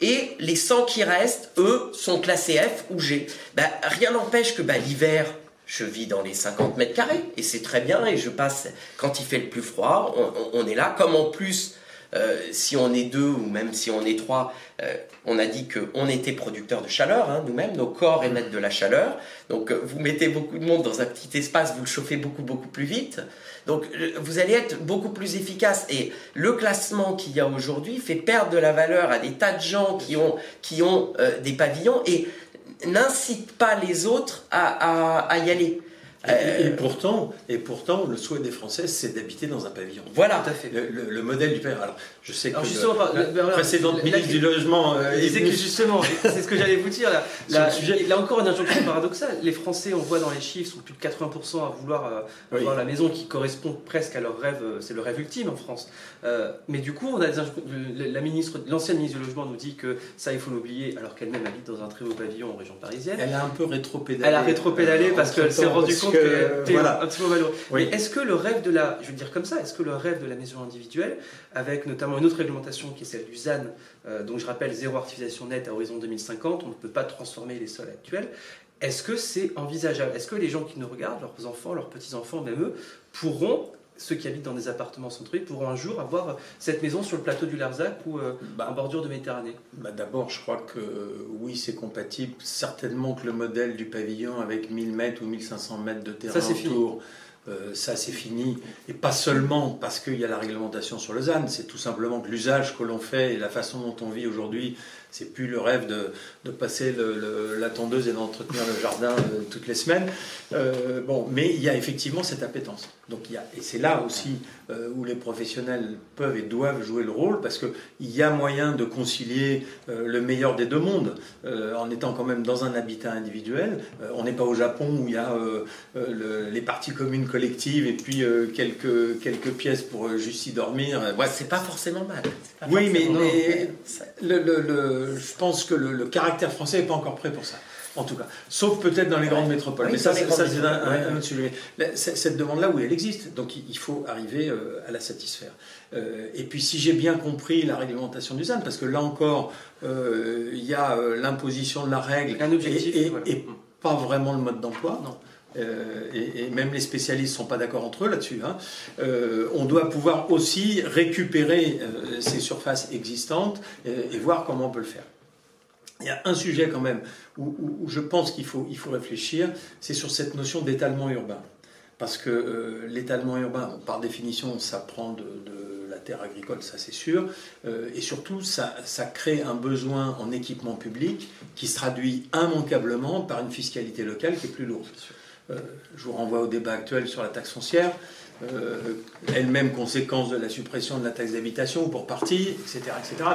et les 100 qui restent, eux, sont classés F ou G. Bah, rien n'empêche que bah, l'hiver, je vis dans les 50 mètres carrés, et c'est très bien, et je passe, quand il fait le plus froid, on, est là, comme en plus, euh, si on est deux ou même si on est trois, euh, on a dit qu'on était producteur de chaleur, hein, nous-mêmes, nos corps émettent de la chaleur. Donc euh, vous mettez beaucoup de monde dans un petit espace, vous le chauffez beaucoup, beaucoup plus vite. Donc vous allez être beaucoup plus efficace. Et le classement qu'il y a aujourd'hui fait perdre de la valeur à des tas de gens qui ont, qui ont des pavillons et n'incite pas les autres à y aller. Et, euh, pourtant, et pourtant, le souhait des Français, c'est d'habiter dans un pavillon. Voilà. Tout à fait. Le, modèle du père. Alors, je sais que le, la précédente ministre du logement. Euh, disait que justement, c'est ce que j'allais vous dire. Là, là encore, une injonction paradoxale. Les Français, on voit dans les chiffres, sont plus de 80% à vouloir euh, avoir la maison qui correspond presque à leur rêve. C'est le rêve ultime en France. mais du coup, on a la ministre, l'ancienne ministre du logement nous dit que ça, il faut l'oublier, alors qu'elle-même habite dans un très beau pavillon en région parisienne. Elle a un peu rétro-pédalé. Elle a rétro-pédalé parce qu'elle s'est rendue compte voilà. un petit peu malheureux. Mais est-ce que le rêve de la, je vais dire comme ça, est-ce que le rêve de la maison individuelle, avec notamment une autre réglementation qui est celle du ZAN, euh, dont je rappelle zéro artificialisation nette à horizon 2050, on ne peut pas transformer les sols actuels, est-ce que c'est envisageable? Est-ce que les gens qui nous regardent, leurs enfants, leurs petits-enfants, même eux, pourront ceux qui habitent dans des appartements centrés pourront un jour avoir cette maison sur le plateau du Larzac ou euh, bah. en bordure de Méditerranée bah D'abord, je crois que oui, c'est compatible. Certainement que le modèle du pavillon avec 1000 mètres ou 1500 mètres de terrain ça, autour, euh, ça c'est fini. Et pas seulement parce qu'il y a la réglementation sur le ZAN, c'est tout simplement que l'usage que l'on fait et la façon dont on vit aujourd'hui C'est plus le rêve de, de passer la tondeuse et d'entretenir le jardin euh, toutes les semaines. Euh, bon, mais il y a effectivement cette appétence. Donc il y a, et c'est là aussi euh, où les professionnels peuvent et doivent jouer le rôle, parce qu'il y a moyen de concilier le meilleur des deux mondes, en étant quand même dans un habitat individuel. on n'est pas au Japon où il y a les parties communes collectives et puis quelques, quelques pièces pour juste y dormir. Ouais, c'est pas forcément mal. oui, mais, mais le, le, je pense que le, caractère français n'est pas encore prêt pour ça. En tout cas, sauf peut-être dans les grandes métropoles. mais ça, c'est un, autre sujet. Cette demande-là, oui, elle existe. Donc, il faut arriver euh, à la satisfaire. Euh, et puis, si j'ai bien compris la réglementation du ZAN, parce que là encore, euh, il y a l'imposition de la règle un objectif, et, pas vraiment le mode d'emploi. Non. Et, même les spécialistes ne sont pas d'accord entre eux là-dessus. Hein. on doit pouvoir aussi récupérer ces surfaces existantes et, voir comment on peut le faire. Il y a un sujet quand même où, je pense qu'il faut, il faut réfléchir, c'est sur cette notion d'étalement urbain. Parce que euh, l'étalement urbain, par définition, ça prend de, la terre agricole, ça c'est sûr, euh, et surtout ça, ça, crée un besoin en équipement public qui se traduit immanquablement par une fiscalité locale qui est plus lourde. Euh, je vous renvoie au débat actuel sur la taxe foncière. Euh, elle-même conséquence de la suppression de la taxe d'habitation pour partie, etc. etc.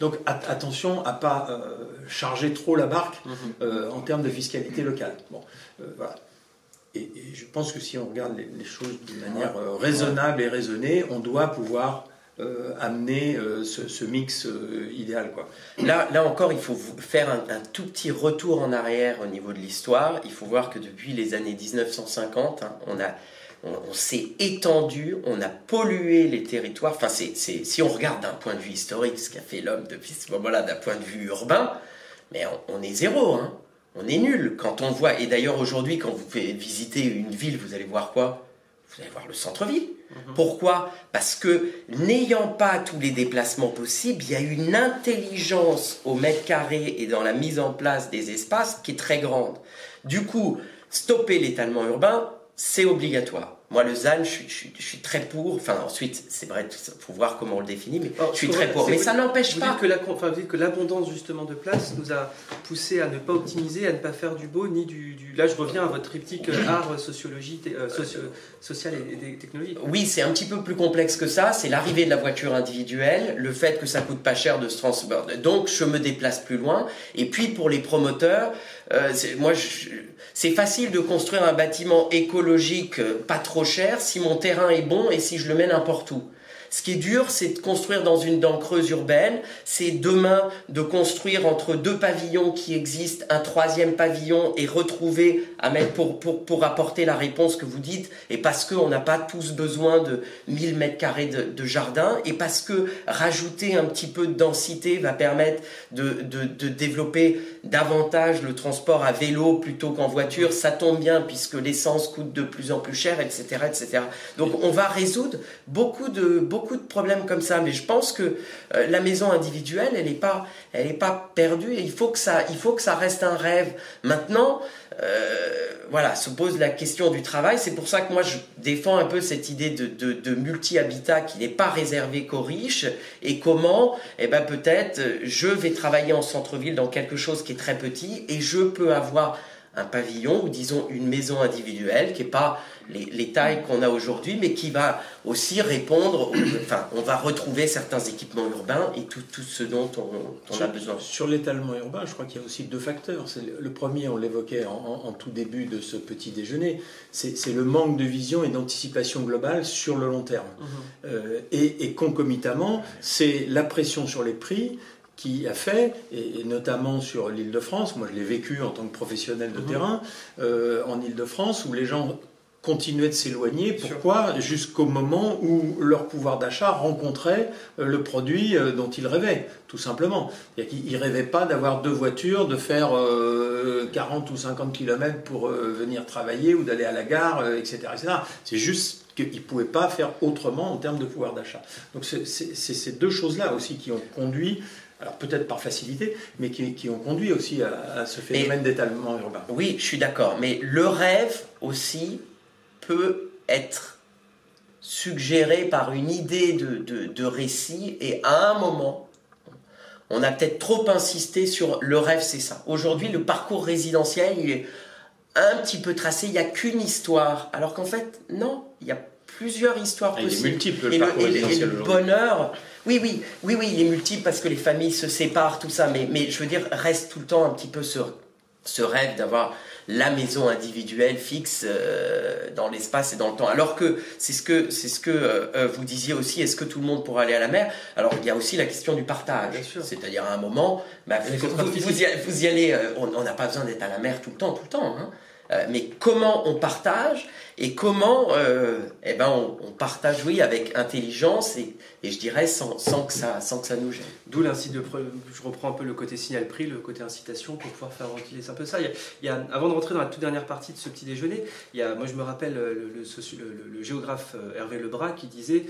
Donc, attention à ne pas euh, charger trop la barque mhm. en termes de fiscalité locale. Bon, voilà. Et, je pense que si on regarde les, choses d'une manière raisonnable et raisonnée, on doit pouvoir amener ce, mix idéal. Quoi. Là, là encore, il faut faire un, tout petit retour en arrière au niveau de l'histoire. Il faut voir que depuis les années 1950, hein, on a on, s'est étendu, on a pollué les territoires. Enfin, si on regarde d'un point de vue historique ce qu'a fait l'homme depuis ce moment-là, d'un point de vue urbain, mais on, est zéro, hein. on est nul. Quand on voit, et d'ailleurs aujourd'hui, quand vous visiter une ville, vous allez voir quoi? Vous allez voir le centre-ville. Mhm. Pourquoi? Parce que n'ayant pas tous les déplacements possibles, il y a une intelligence au mètre carré et dans la mise en place des espaces qui est très grande. Du coup, stopper l'étalement urbain, c'est obligatoire. Moi, le ZAN, je, suis très pour. Enfin, ensuite, c'est vrai, il faut voir comment on le définit, mais je suis très pour. Mais ça n'empêche pas. que la, enfin, vous dites que l'abondance justement de place nous a poussé à ne pas optimiser, à ne pas faire du beau ni du. Là, je reviens à votre triptyque euh, art, sociologie, euh, social et, technologie. Oui, c'est un petit peu plus complexe que ça. C'est l'arrivée de la voiture individuelle, le fait que ça coûte pas cher de se transporter. Donc, je me déplace plus loin. Et puis, pour les promoteurs, euh, moi, c'est facile de construire un bâtiment écologique pas trop cher si mon terrain est bon et si je le mets n'importe où. Ce qui est dur, c'est de construire dans une dent creuse urbaine. C'est demain de construire entre deux pavillons qui existent un troisième pavillon et retrouver à mettre pour, pour, pour apporter la réponse que vous dites. Et parce qu'on n'a pas tous besoin de 1000 mètres carrés de, jardin. Et parce que rajouter un petit peu de densité va permettre de, de, de développer davantage le transport à vélo plutôt qu'en voiture. Ça tombe bien puisque l'essence coûte de plus en plus cher, etc., etc. Donc on va résoudre beaucoup de, de problèmes comme ça, mais je pense que euh, la maison individuelle, elle n'est pas, elle pas perdue et il faut que ça, il faut que ça reste un rêve. Maintenant, euh, voilà, se pose la question du travail. C'est pour ça que moi je défends un peu cette idée de, multi-habitat qui n'est pas réservé qu'aux riches et comment, eh ben peut-être, je vais travailler en centre-ville dans quelque chose qui est très petit et je peux avoir un pavillon ou disons une maison individuelle qui n'est pas les, tailles qu'on a aujourd'hui, mais qui va aussi répondre, enfin on va retrouver certains équipements urbains et tout, tout ce dont on, a besoin. Sur l'étalement urbain, je crois qu'il y a aussi deux facteurs. Le premier, on l'évoquait en, tout début de ce petit déjeuner, c'est le manque de vision et d'anticipation globale sur le long terme. Mhm. Euh, et, et concomitamment, c'est la pression sur les prix qui a fait, et, notamment sur l'île de France, moi je l'ai vécu en tant que professionnel de mhm. terrain, euh, en île de France, où les gens continuaient de s'éloigner. Pourquoi? Jusqu'au moment où leur pouvoir d'achat rencontrait euh, le produit euh, dont ils rêvaient, tout simplement. Ils ne rêvaient pas d'avoir deux voitures, de faire 40 ou 50 km pour venir travailler ou d'aller à la gare, etc. etc. C'est juste qu'ils ne pouvaient pas faire autrement en termes de pouvoir d'achat. Donc c'est ces deux choses-là aussi qui ont conduit alors peut-être par facilité, mais qui, ont conduit aussi à, ce phénomène d'étalement urbain. Oui, je suis d'accord, mais le rêve aussi peut être suggéré par une idée de, de, récit, et à un moment, on a peut-être trop insisté sur le rêve, c'est ça. Aujourd'hui, le parcours résidentiel, il est un petit peu tracé, il n'y a qu'une histoire. Alors qu'en fait, non, il y a plusieurs histoires Ah, possibles. Il est multiple, le Et le, parcours et le- et bonheur, oui, oui, oui, oui, il est multiple parce que les familles se séparent, tout ça, mais, mais je veux dire, reste tout le temps un petit peu ce, ce rêve d'avoir la maison individuelle fixe euh, dans l'espace et dans le temps. Alors que c'est ce que, c'est ce que euh, euh, vous disiez aussi, est-ce que tout le monde pourra aller à la mer? Alors il y a aussi la question du partage. Bien sûr. C'est-à-dire à un moment, bah, vous, y, vous y allez, euh, on on n'a pas besoin d'être à la mer tout le temps, tout le temps. hein. Euh, mais comment on partage et comment euh, eh ben on, partage oui avec intelligence et, je dirais sans, que ça sans que ça nous gêne. D'où l'incite je reprends un peu le côté signal prix, le côté incitation pour pouvoir faire. C'est un peu ça. Il y, a, avant de rentrer dans la toute dernière partie de ce petit déjeuner, il y a, moi je me rappelle euh, le, géographe euh, Hervé Lebras qui disait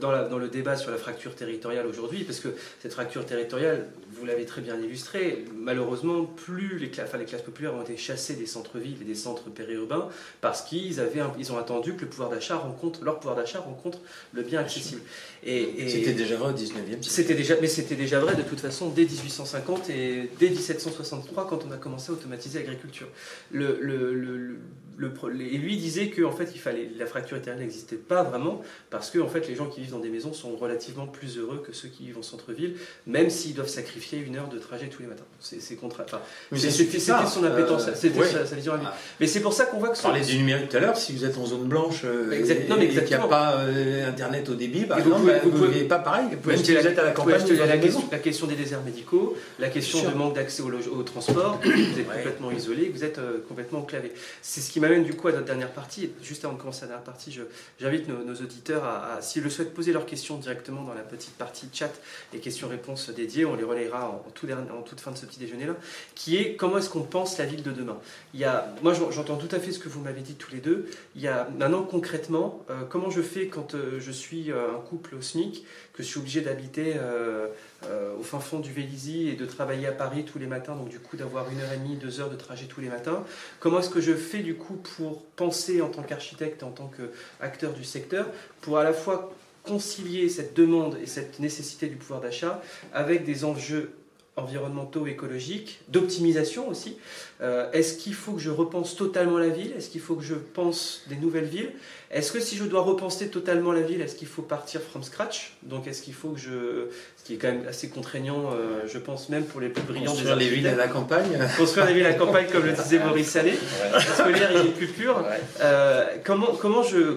dans, le débat sur la fracture territoriale aujourd'hui, parce que cette fracture territoriale, vous l'avez très bien illustré, malheureusement, plus les, enfin, les classes populaires ont été chassées des centres-villes et des centres périurbains parce qu'ils avaient, un- ils ont attendu que le pouvoir d'achat rencontre, leur pouvoir d'achat rencontre le bien accessible. Et, et- C'était déjà vrai au 19e siècle. c'était déjà, mais c'était déjà vrai de toute façon dès 1850 et dès 1763 quand on a commencé à automatiser l'agriculture. Le, le, le, le- le et lui disait que en fait il fallait la fracture éternelle n'existait pas vraiment parce que en fait les gens qui vivent dans des maisons sont relativement plus heureux que ceux qui vivent en centre-ville, même s'ils doivent sacrifier une heure de trajet tous les matins. C'est c'est contra- enfin, Mais c'est- ça C'était son appétence, Euh, c'était ouais. sa, sa vision à lui. Ah. Mais c'est pour ça qu'on voit que parlait du numérique tout à l'heure, si vous êtes en zone blanche euh, Exact- et, non, mais et qu'il n'y a exactement. pas euh, internet au débit, par vous exemple, bah, vous pouvez- n'avez pas pareil. Vous pouvez si acheter vous êtes à la campagne, vous la, question, maison. la question des déserts médicaux, la question du manque d'accès au, au transport, vous êtes complètement isolé, vous êtes euh, complètement enclavé. C'est ce qui m'amène du coup à notre dernière partie. Juste avant de commencer la dernière partie, j'invite nos, auditeurs à, s'ils le souhaitent, poser leurs questions directement dans la petite partie chat et questions-réponses dédiées. On les relayera en, tout en toute fin de ce petit déjeuner-là, qui est comment est-ce qu'on pense la ville de demain? Il y a, moi, j'en- j'entends tout à fait ce que vous m'avez dit tous les deux. Il y a maintenant concrètement, euh, comment je fais quand euh, je suis euh, un couple au SMIC, je suis obligé d'habiter euh, euh, au fin fond du Vélizy et de travailler à Paris tous les matins, donc du coup d'avoir une heure et demie, deux heures de trajet tous les matins. Comment est-ce que je fais du coup pour penser en tant qu'architecte, en tant qu'acteur du secteur, pour à la fois concilier cette demande et cette nécessité du pouvoir d'achat avec des enjeux environnementaux, écologiques, d'optimisation aussi. Euh, Est-ce qu'il faut que je repense totalement la ville? Est-ce qu'il faut que je pense des nouvelles villes? Est-ce que si je dois repenser totalement la ville, est-ce qu'il faut partir from scratch? Donc est-ce qu'il faut que je... Ce qui est quand même assez contraignant, euh, je pense même pour les plus brillants des Construire les villes à la campagne. Construire des villes à campagne, comme le disait Maurice Salé. Parce que l'air, il est plus pur. Euh, comment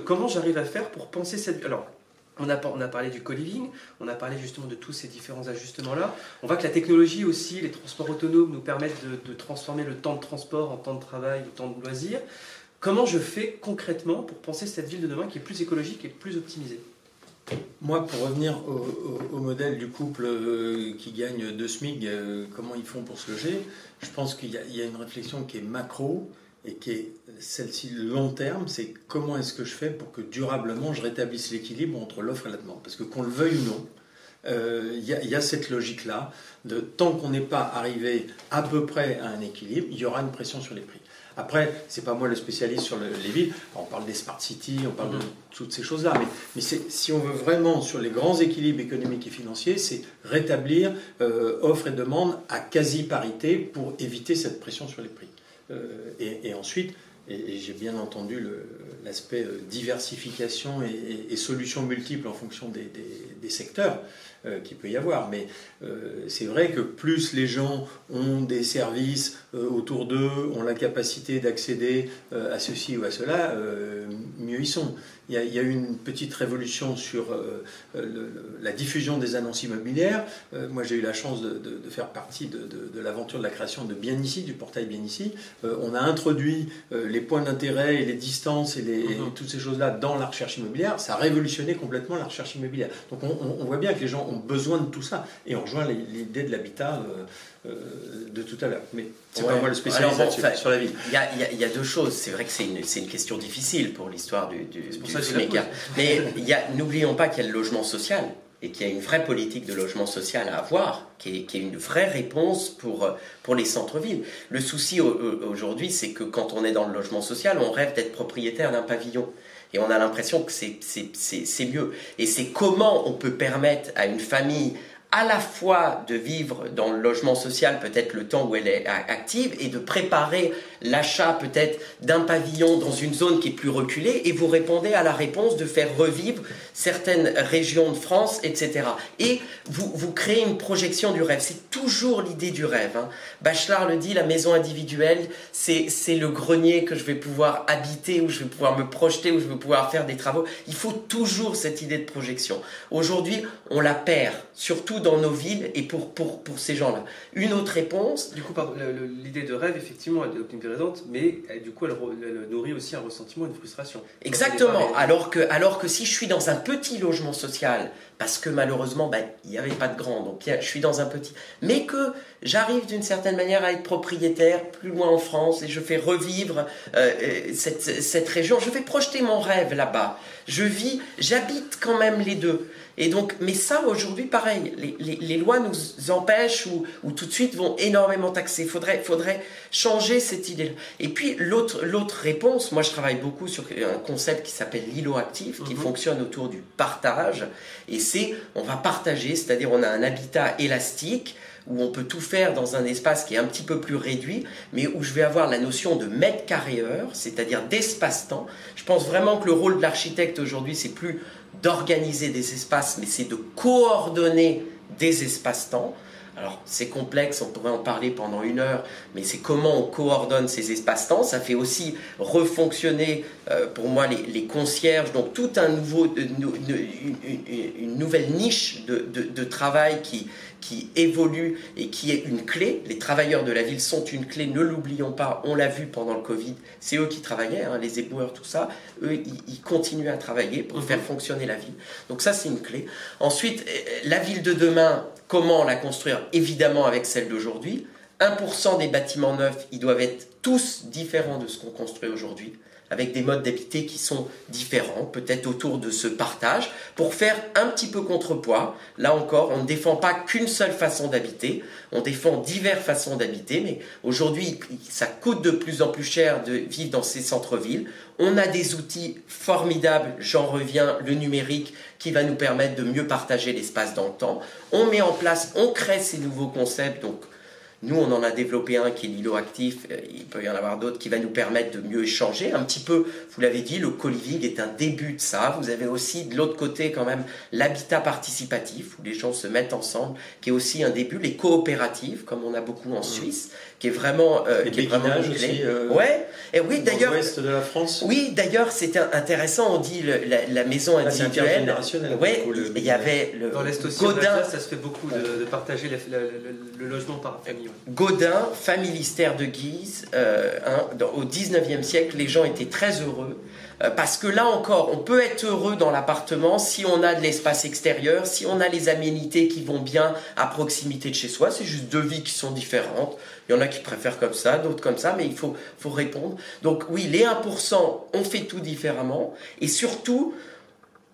comment j'arrive à faire pour penser cette alors on a, parlé du co-living, on a parlé justement de tous ces différents ajustements-là. On voit que la technologie aussi, les transports autonomes nous permettent de, transformer le temps de transport en temps de travail, en temps de loisir. Comment je fais concrètement pour penser cette ville de demain qui est plus écologique et plus optimisée? Moi, pour revenir au, modèle du couple euh, qui gagne 2 SMIG, euh, comment ils font pour se loger, je pense qu'il y a une réflexion qui est macro et qui est celle-ci long terme, c'est comment est-ce que je fais pour que durablement je rétablisse l'équilibre entre l'offre et la demande. Parce que qu'on le veuille ou non, euh, il y, a- il y a cette logique-là, de tant qu'on n'est pas arrivé à peu près à un équilibre, il y aura une pression sur les prix. Après, c'est pas moi le spécialiste sur le- les villes. On parle des smart cities, on parle de toutes ces choses-là. Mais, si on veut vraiment sur les grands équilibres économiques et financiers, c'est rétablir euh, offre et demande à quasi parité pour éviter cette pression sur les prix. Euh, et, ensuite, et, j'ai bien entendu l'aspect euh, diversification et, solutions multiples en fonction des, secteurs euh, qu'il peut y avoir. Mais euh, c'est vrai que plus les gens ont des services autour d'eux, ont la capacité d'accéder euh, à ceci ou à cela, euh, mieux ils sont. Il y, a, eu une petite révolution sur euh, la diffusion des annonces immobilières. Euh, moi, j'ai eu la chance de, de- de faire partie de, l'aventure de la création de Bien Ici, du portail Bien Ici. Euh, on a introduit euh, les points d'intérêt et les distances et, les- et Mhm. toutes ces choses-là dans la recherche immobilière. Ça a révolutionné complètement la recherche immobilière. Donc, on, on- voit bien que les gens ont besoin de tout ça. Et on rejoint l'idée de l'habitat euh, euh, de tout à l'heure. Mais c'est pas Ouais. moi le spécialiste Alors bon, sur la ville. Il y a, y y deux choses. C'est vrai que c'est une, question difficile pour l'histoire du, du, pour du ça. Mais n'oublions pas qu'il y a le logement social et qu'il y a une vraie politique de logement social à avoir, qui est, qui est une vraie réponse pour, pour les centres-villes. Le souci au- au- aujourd'hui, c'est que quand on est dans le logement social, on rêve d'être propriétaire d'un pavillon. Et on a l'impression que c'est mieux. Et c'est comment on peut permettre à une famille à la fois de vivre dans le logement social peut-être le temps où elle est active et de préparer l'achat peut-être d'un pavillon dans une zone qui est plus reculée et vous répondez à la réponse de faire revivre certaines régions de France, etc. Et vous, vous créez une projection du rêve. C'est toujours l'idée du rêve. Hein. Bachelard le dit, la maison individuelle, c'est le grenier que je vais pouvoir habiter, où je vais pouvoir me projeter, où je vais pouvoir faire des travaux. Il faut toujours cette idée de projection. Aujourd'hui, on la perd, surtout dans nos villes et pour, pour, pour ces gens-là. Une autre réponse. Du coup, l'idée de rêve, effectivement, elle est omniprésente, mais du coup, elle, nourrit aussi un ressentiment, une frustration. Exactement. Alors que, alors que si je suis dans un petit logement social, parce que malheureusement, ben, il n'y avait pas de grand, donc je suis dans un petit. Mais que j'arrive d'une certaine manière à être propriétaire plus loin en France et je fais revivre euh, euh, cette, cette région, je vais projeter mon rêve là-bas. Je vis, j'habite quand même les deux. Et donc, mais ça, aujourd'hui, pareil, les, les, lois nous empêchent ou, ou, tout de suite vont énormément taxer. Il faudrait, faudrait changer cette idée-là. Et puis, l'autre réponse, moi, je travaille beaucoup sur un concept qui s'appelle l'îlot actif, qui mhm. fonctionne autour du partage. Et c'est, on va partager, c'est-à-dire on a un habitat élastique où on peut tout faire dans un espace qui est un petit peu plus réduit, mais où je vais avoir la notion de mètre carré heure, c'est-à-dire d'espace-temps. Je pense vraiment que le rôle de l'architecte aujourd'hui, c'est plus d'organiser des espaces, mais c'est de coordonner des espaces-temps. Alors c'est complexe, on pourrait en parler pendant une heure, mais c'est comment on coordonne ces espaces-temps. Ça fait aussi refonctionner euh, pour moi les, concierges, donc tout un nouveau, une, nouvelle niche de travail qui, qui évolue et qui est une clé. Les travailleurs de la ville sont une clé, ne l'oublions pas, on l'a vu pendant le Covid, c'est eux qui travaillaient, hein, les éboueurs, tout ça, eux, ils, continuent à travailler pour faire mhm. fonctionner la ville. Donc ça, c'est une clé. Ensuite, euh, la ville de demain, comment la construire Évidemment avec celle d'aujourd'hui? 1% des bâtiments neufs, ils doivent être tous différents de ce qu'on construit aujourd'hui avec des modes d'habiter qui sont différents, peut-être autour de ce partage, pour faire un petit peu contrepoids. Là encore, on ne défend pas qu'une seule façon d'habiter, on défend diverses façons d'habiter, mais aujourd'hui, ça coûte de plus en plus cher de vivre dans ces centres-villes. On a des outils formidables, j'en reviens, le numérique, qui va nous permettre de mieux partager l'espace dans le temps. On met en place, on crée ces nouveaux concepts, donc nous, on en a développé un qui est l'îlot actif, euh, il peut y en avoir d'autres qui va nous permettre de mieux échanger. Un petit peu, vous l'avez dit, le co-living est un début de ça. Vous avez aussi de l'autre côté quand même l'habitat participatif, où les gens se mettent ensemble, qui est aussi un début. Les coopératives, comme on a beaucoup en mmh. Suisse, qui est vraiment, euh, qui est vraiment aussi, euh, ouais. Et oui, d'ailleurs. L'ouest de la France. Oui, d'ailleurs, c'était intéressant. On dit la, maison ah, individuelle. Ouais, il y avait le dans l'est aussi. Godin, ça se fait beaucoup de, partager le, logement par famille. Godin, familistère de Guise, euh, hein, au 19e siècle, les gens étaient très heureux. Euh, parce que là encore, on peut être heureux dans l'appartement si on a de l'espace extérieur, si on a les aménités qui vont bien à proximité de chez soi. C'est juste deux vies qui sont différentes. Il y en a qui préfèrent comme ça, d'autres comme ça, mais il faut, faut répondre. Donc oui, les 1%, on fait tout différemment. Et surtout,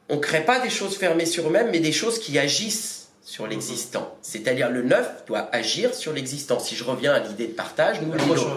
on ne crée pas des choses fermées sur eux-mêmes, mais des choses qui agissent sur l'existant. C'est-à-dire le neuf doit agir sur l'existant. Si je reviens à l'idée de partage, nous l'îlot.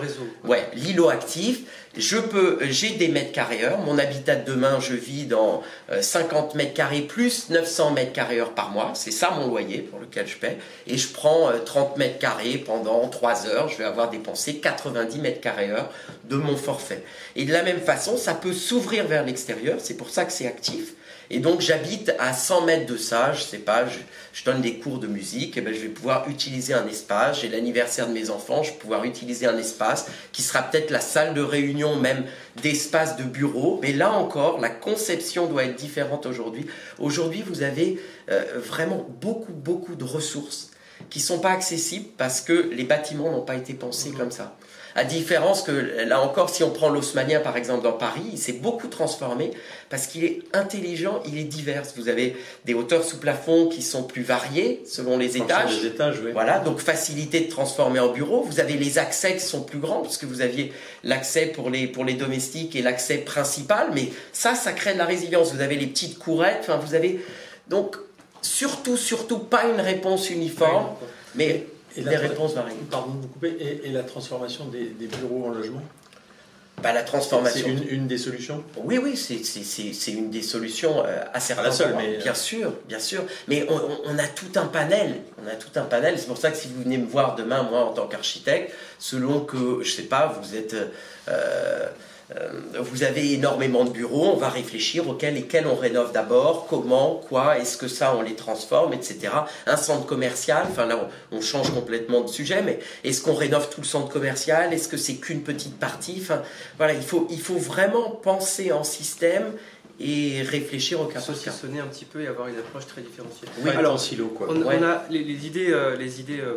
Ouais, l'îlot actif. Je peux, j'ai des mètres carrés heure. Mon habitat de demain, je vis dans 50 euh, mètres carrés plus 900 mètres carrés heure par mois. C'est ça mon loyer pour lequel je paie. Et je prends 30 euh, mètres carrés pendant 3 heures. Je vais avoir dépensé 90 mètres carrés heure de mon forfait. Et de la même façon, ça peut s'ouvrir vers l'extérieur. C'est pour ça que c'est actif. Et donc j'habite à 100 mètres de ça, je sais pas, je, donne des cours de musique, et ben je vais pouvoir utiliser un espace, j'ai l'anniversaire de mes enfants, je vais pouvoir utiliser un espace qui sera peut-être la salle de réunion même d'espace de bureau, mais là encore, la conception doit être différente aujourd'hui. Aujourd'hui, vous avez euh, vraiment beaucoup, beaucoup de ressources qui ne sont pas accessibles parce que les bâtiments n'ont pas été pensés mmh. comme ça. À différence que, là encore, si on prend l'Haussmannien par exemple dans Paris, il s'est beaucoup transformé parce qu'il est intelligent, il est divers. Vous avez des hauteurs sous plafond qui sont plus variées selon les étages. Les étages oui. Voilà, donc facilité de transformer en bureau. Vous avez les accès qui sont plus grands parce que vous aviez l'accès pour les, pour les domestiques et l'accès principal. Mais ça, ça crée de la résilience. Vous avez les petites courettes. Enfin, vous avez donc surtout, surtout pas une réponse uniforme, mais et les réponses varient. Pardon de vous couper. Et, la transformation des, bureaux en logement? Bah, La transformation. C'est une, des solutions? Oui, oui, c'est une des solutions euh, assez la seule, mais... Bien sûr, bien sûr. Mais on, a tout un panel. On a tout un panel. C'est pour ça que si vous venez me voir demain, moi, en tant qu'architecte, selon que, je sais pas, vous êtes... Euh, euh, vous avez énormément de bureaux, on va réfléchir auxquels lesquels on rénove d'abord, comment, quoi, est-ce que ça on les transforme, etc. Un centre commercial, enfin là on, change complètement de sujet, mais est-ce qu'on rénove tout le centre commercial? Est-ce que c'est qu'une petite partie? Enfin voilà, il faut, il faut vraiment penser en système et réfléchir au cas par cas. un petit peu et avoir une approche très différenciée. Oui, alors en silo quoi. On, a les, idées, euh, les idées euh,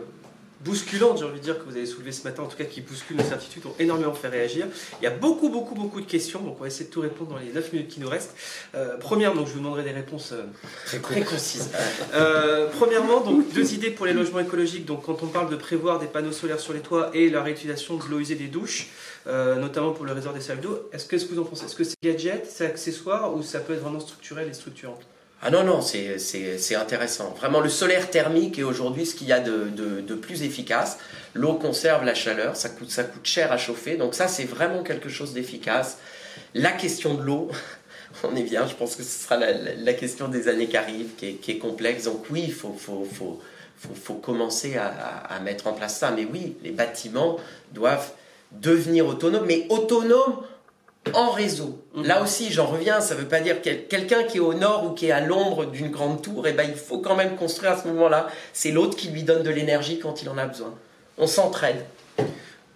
bousculantes, j'ai envie de dire, que vous avez soulevées ce matin, en tout cas qui bousculent nos certitudes, ont énormément fait réagir. Il y a beaucoup, beaucoup, beaucoup de questions, donc on va essayer de tout répondre dans les 9 minutes qui nous restent. Euh, première, donc je vous demanderai des réponses euh, très, très concises. Euh, premièrement, donc deux idées pour les logements écologiques. Donc quand on parle de prévoir des panneaux solaires sur les toits et la réutilisation de l'eau usée des douches, notamment pour le réservoir des salles d'eau, est-ce que, est -ce que vous en pensez? Est-ce que c'est gadget, c'est accessoire ou ça peut être vraiment structurel et structurant? Ah non, non, c'est intéressant. Vraiment, le solaire thermique est aujourd'hui ce qu'il y a de, de, plus efficace. L'eau conserve la chaleur, ça coûte, ça coûte cher à chauffer, donc ça c'est vraiment quelque chose d'efficace. La question de l'eau, on est bien, je pense que ce sera la, question des années qui arrivent, qui est, qui est complexe. Donc oui, il faut, faut, faut, faut, commencer à, à, mettre en place ça. Mais oui, les bâtiments doivent devenir autonomes, mais autonomes en réseau. Mhm. Là aussi, j'en reviens, ça ne veut pas dire que quelqu'un qui est au nord ou qui est à l'ombre d'une grande tour, eh ben, il faut quand même construire à ce moment-là. C'est l'autre qui lui donne de l'énergie quand il en a besoin. On s'entraide.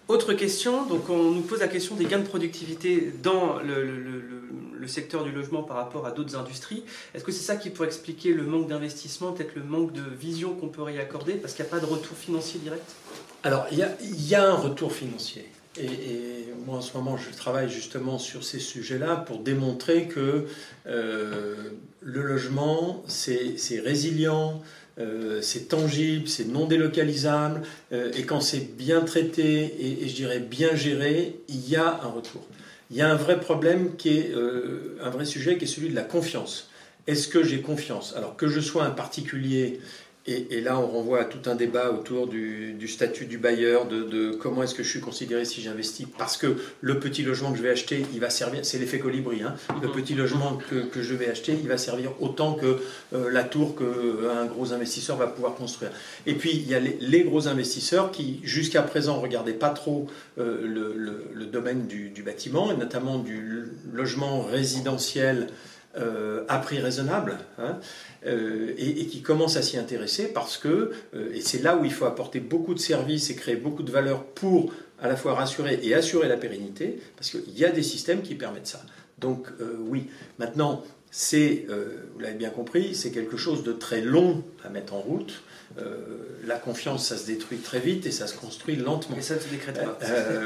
Autre question, donc on nous pose la question des gains de productivité dans le, secteur du logement par rapport à d'autres industries. Est-ce que c'est ça qui pourrait expliquer le manque d'investissement, peut-être le manque de vision qu'on pourrait y accorder, parce qu'il n'y a pas de retour financier direct? Alors, il y a un retour financier. Et, moi, en ce moment, je travaille justement sur ces sujets-là pour démontrer que euh, le logement, c'est résilient, euh, c'est tangible, c'est non délocalisable, euh, et quand c'est bien traité et, et, je dirais bien géré, il y a un retour. Il y a un vrai problème qui est un vrai sujet qui est celui de la confiance. Est-ce que j'ai confiance? Alors que je sois un particulier et, là, on renvoie à tout un débat autour du, statut du bailleur, de, comment est-ce que je suis considéré si j'investis, parce que le petit logement que je vais acheter, il va servir, c'est l'effet colibri, hein. le mhm. petit logement que, je vais acheter, il va servir autant que euh, la tour qu'un euh, gros investisseur va pouvoir construire. Et puis, il y a les, gros investisseurs qui, jusqu'à présent, ne regardaient pas trop euh, le, domaine du, du, bâtiment, et notamment du logement résidentiel euh, à prix raisonnable hein, euh, et, qui commence à s'y intéresser parce que, euh, et c'est là où il faut apporter beaucoup de services et créer beaucoup de valeur pour à la fois rassurer et assurer la pérennité, parce qu'il y a des systèmes qui permettent ça. Donc oui, maintenant, c'est, vous l'avez bien compris, c'est quelque chose de très long à mettre en route. la confiance, ça se détruit très vite et ça se construit lentement. Et ça ne se décrète pas.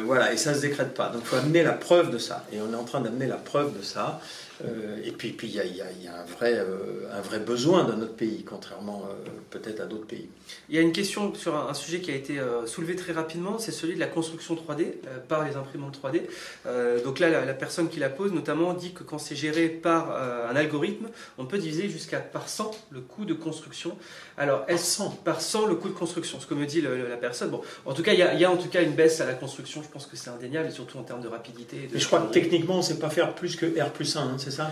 voilà, et ça ne se décrète pas. Donc il faut amener la preuve de ça. Et on est en train d'amener la preuve de ça. Euh, et puis il y, a, un, vrai, euh, un vrai besoin dans notre pays, contrairement euh, peut-être à d'autres pays. Il y a une question sur un, sujet qui a été soulevé très rapidement, c'est celui de la construction 3D par les imprimantes 3D. donc là, la, personne qui la pose notamment dit que quand c'est géré par un algorithme, on peut diviser jusqu'à par 100 le coût de construction. Alors, par 100 Par 100 le coût de construction, ce que me dit la personne. Bon, en tout cas, il y, a, en tout cas une baisse à la construction, je pense que c'est indéniable, et surtout en termes de rapidité. Mais je crois que techniquement, on ne sait pas faire plus que R plus 1. Hein c'est ça?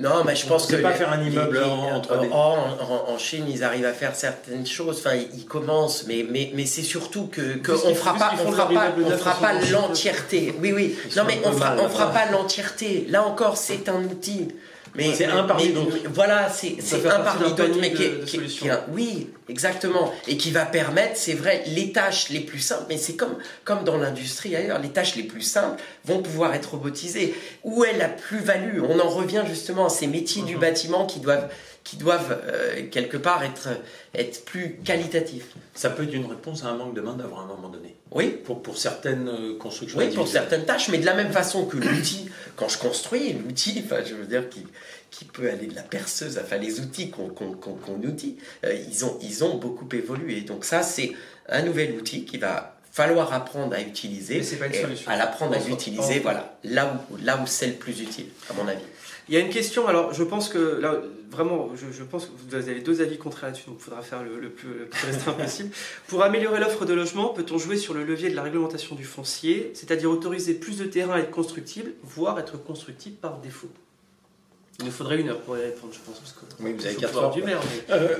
Non, mais je pense que. pas faire un immeuble en, 3D. En, Chine, ils arrivent à faire certaines choses. Enfin, ils, commencent, mais, mais, mais c'est surtout que, on fera pas, on fera pas, on fera pas l'entièreté. Oui, oui. non, mais on fera, on fera pas l'entièreté. Là encore, c'est un outil. Mais c'est un parmi d'autres. Voilà, c'est un parmi d'autres, mais qui, qui, oui, exactement, et qui va permettre, c'est vrai, les tâches les plus simples, mais c'est comme comme dans l'industrie ailleurs, les tâches les plus simples vont pouvoir être robotisées. Où est la plus-value? On en revient justement à ces métiers du mhm. bâtiment qui doivent qui doivent euh, quelque part être, être plus qualitatifs. Ça peut être une réponse à un manque de main-d'œuvre à un moment donné. Oui. Pour, pour certaines euh, constructions. Oui, pour certaines tâches, mais de la même façon que l'outil, quand je construis, l'outil, enfin, je veux dire, qui, qui peut aller de la perceuse, enfin, les outils qu'on qu outille, euh, ils, ont, ils ont beaucoup évolué. Donc, ça, c'est un nouvel outil qui va falloir apprendre à utiliser, Mais pas une solution. à l'apprendre à l'utiliser, voilà, là où, là où c'est le plus utile, à mon avis. Il y a une question, alors je pense que là, vraiment, je, je pense que vous avez deux avis contraires là-dessus, donc il faudra faire le, le plus, le plus restreint possible. Pour améliorer l'offre de logement, peut-on jouer sur le levier de la réglementation du foncier, c'est-à-dire autoriser plus de terrains à être constructibles, voire être constructibles par défaut? Il nous faudrait une heure pour y répondre, je pense. Parce que Oui, vous avez quatre heures, du quoi. maire, mais- Euh,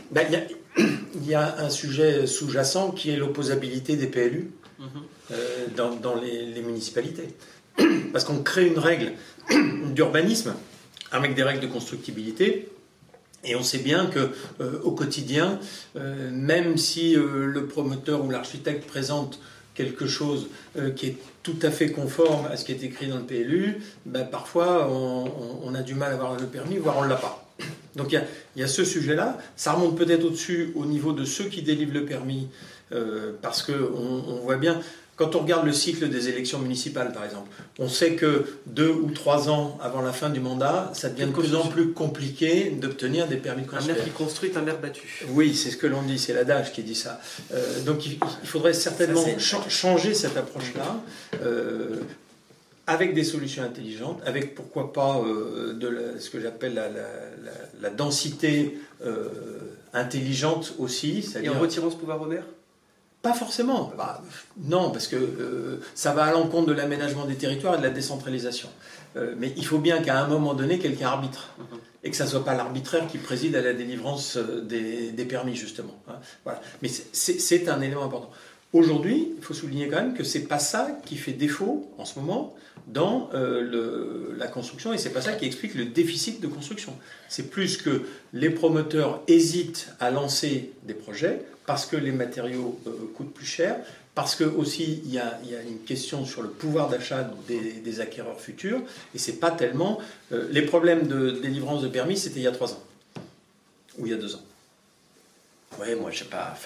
ben, Il y, a- il y a un sujet sous-jacent qui est l'opposabilité des PLU Mhm. euh, dans, dans les, les municipalités. Parce qu'on crée une règle d'urbanisme avec des règles de constructibilité. Et on sait bien que euh, au quotidien, euh, même si euh, le promoteur ou l'architecte présente quelque chose qui est tout à fait conforme à ce qui est écrit dans le PLU, ben, parfois on, a du mal à avoir le permis, voire on ne l'a pas. Donc il y a, ce sujet-là. Ça remonte peut-être au-dessus au niveau de ceux qui délivrent le permis, parce qu'on on voit bien, quand on regarde le cycle des élections municipales par exemple, on sait que deux ou trois ans avant la fin du mandat, ça devient de plus en plus compliqué d'obtenir des permis de Un construire. maire qui construit, un maire battu. Oui, c'est ce que l'on dit, c'est l'adage qui dit ça. Euh, donc il, il faudrait certainement Ça, c'est- cha- changer cette approche-là. euh, avec des solutions intelligentes, avec pourquoi pas euh, de la- ce que j'appelle la, la- la- la densité intelligente aussi, Et en retirant ce pouvoir au maire? Pas forcément. Bah, non, parce que euh, ça va à l'encontre de l'aménagement des territoires et de la décentralisation. Euh, mais il faut bien qu'à un moment donné, quelqu'un arbitre. Mhm. Et que ça ne soit pas l'arbitraire qui préside à la délivrance euh, des, des permis, justement. hein. Voilà. Mais c'est- un élément important. Aujourd'hui, il faut souligner quand même que c'est pas ça qui fait défaut en ce moment dans euh, le- la construction et c'est pas ça qui explique le déficit de construction. C'est plus que les promoteurs hésitent à lancer des projets parce que les matériaux euh, coûtent plus cher, parce que aussi il y a, une question sur le pouvoir d'achat des, acquéreurs futurs et c'est pas tellement euh, les problèmes de délivrance de permis c'était il y a trois ans ou il y a deux ans. Oui, moi, je sais pas,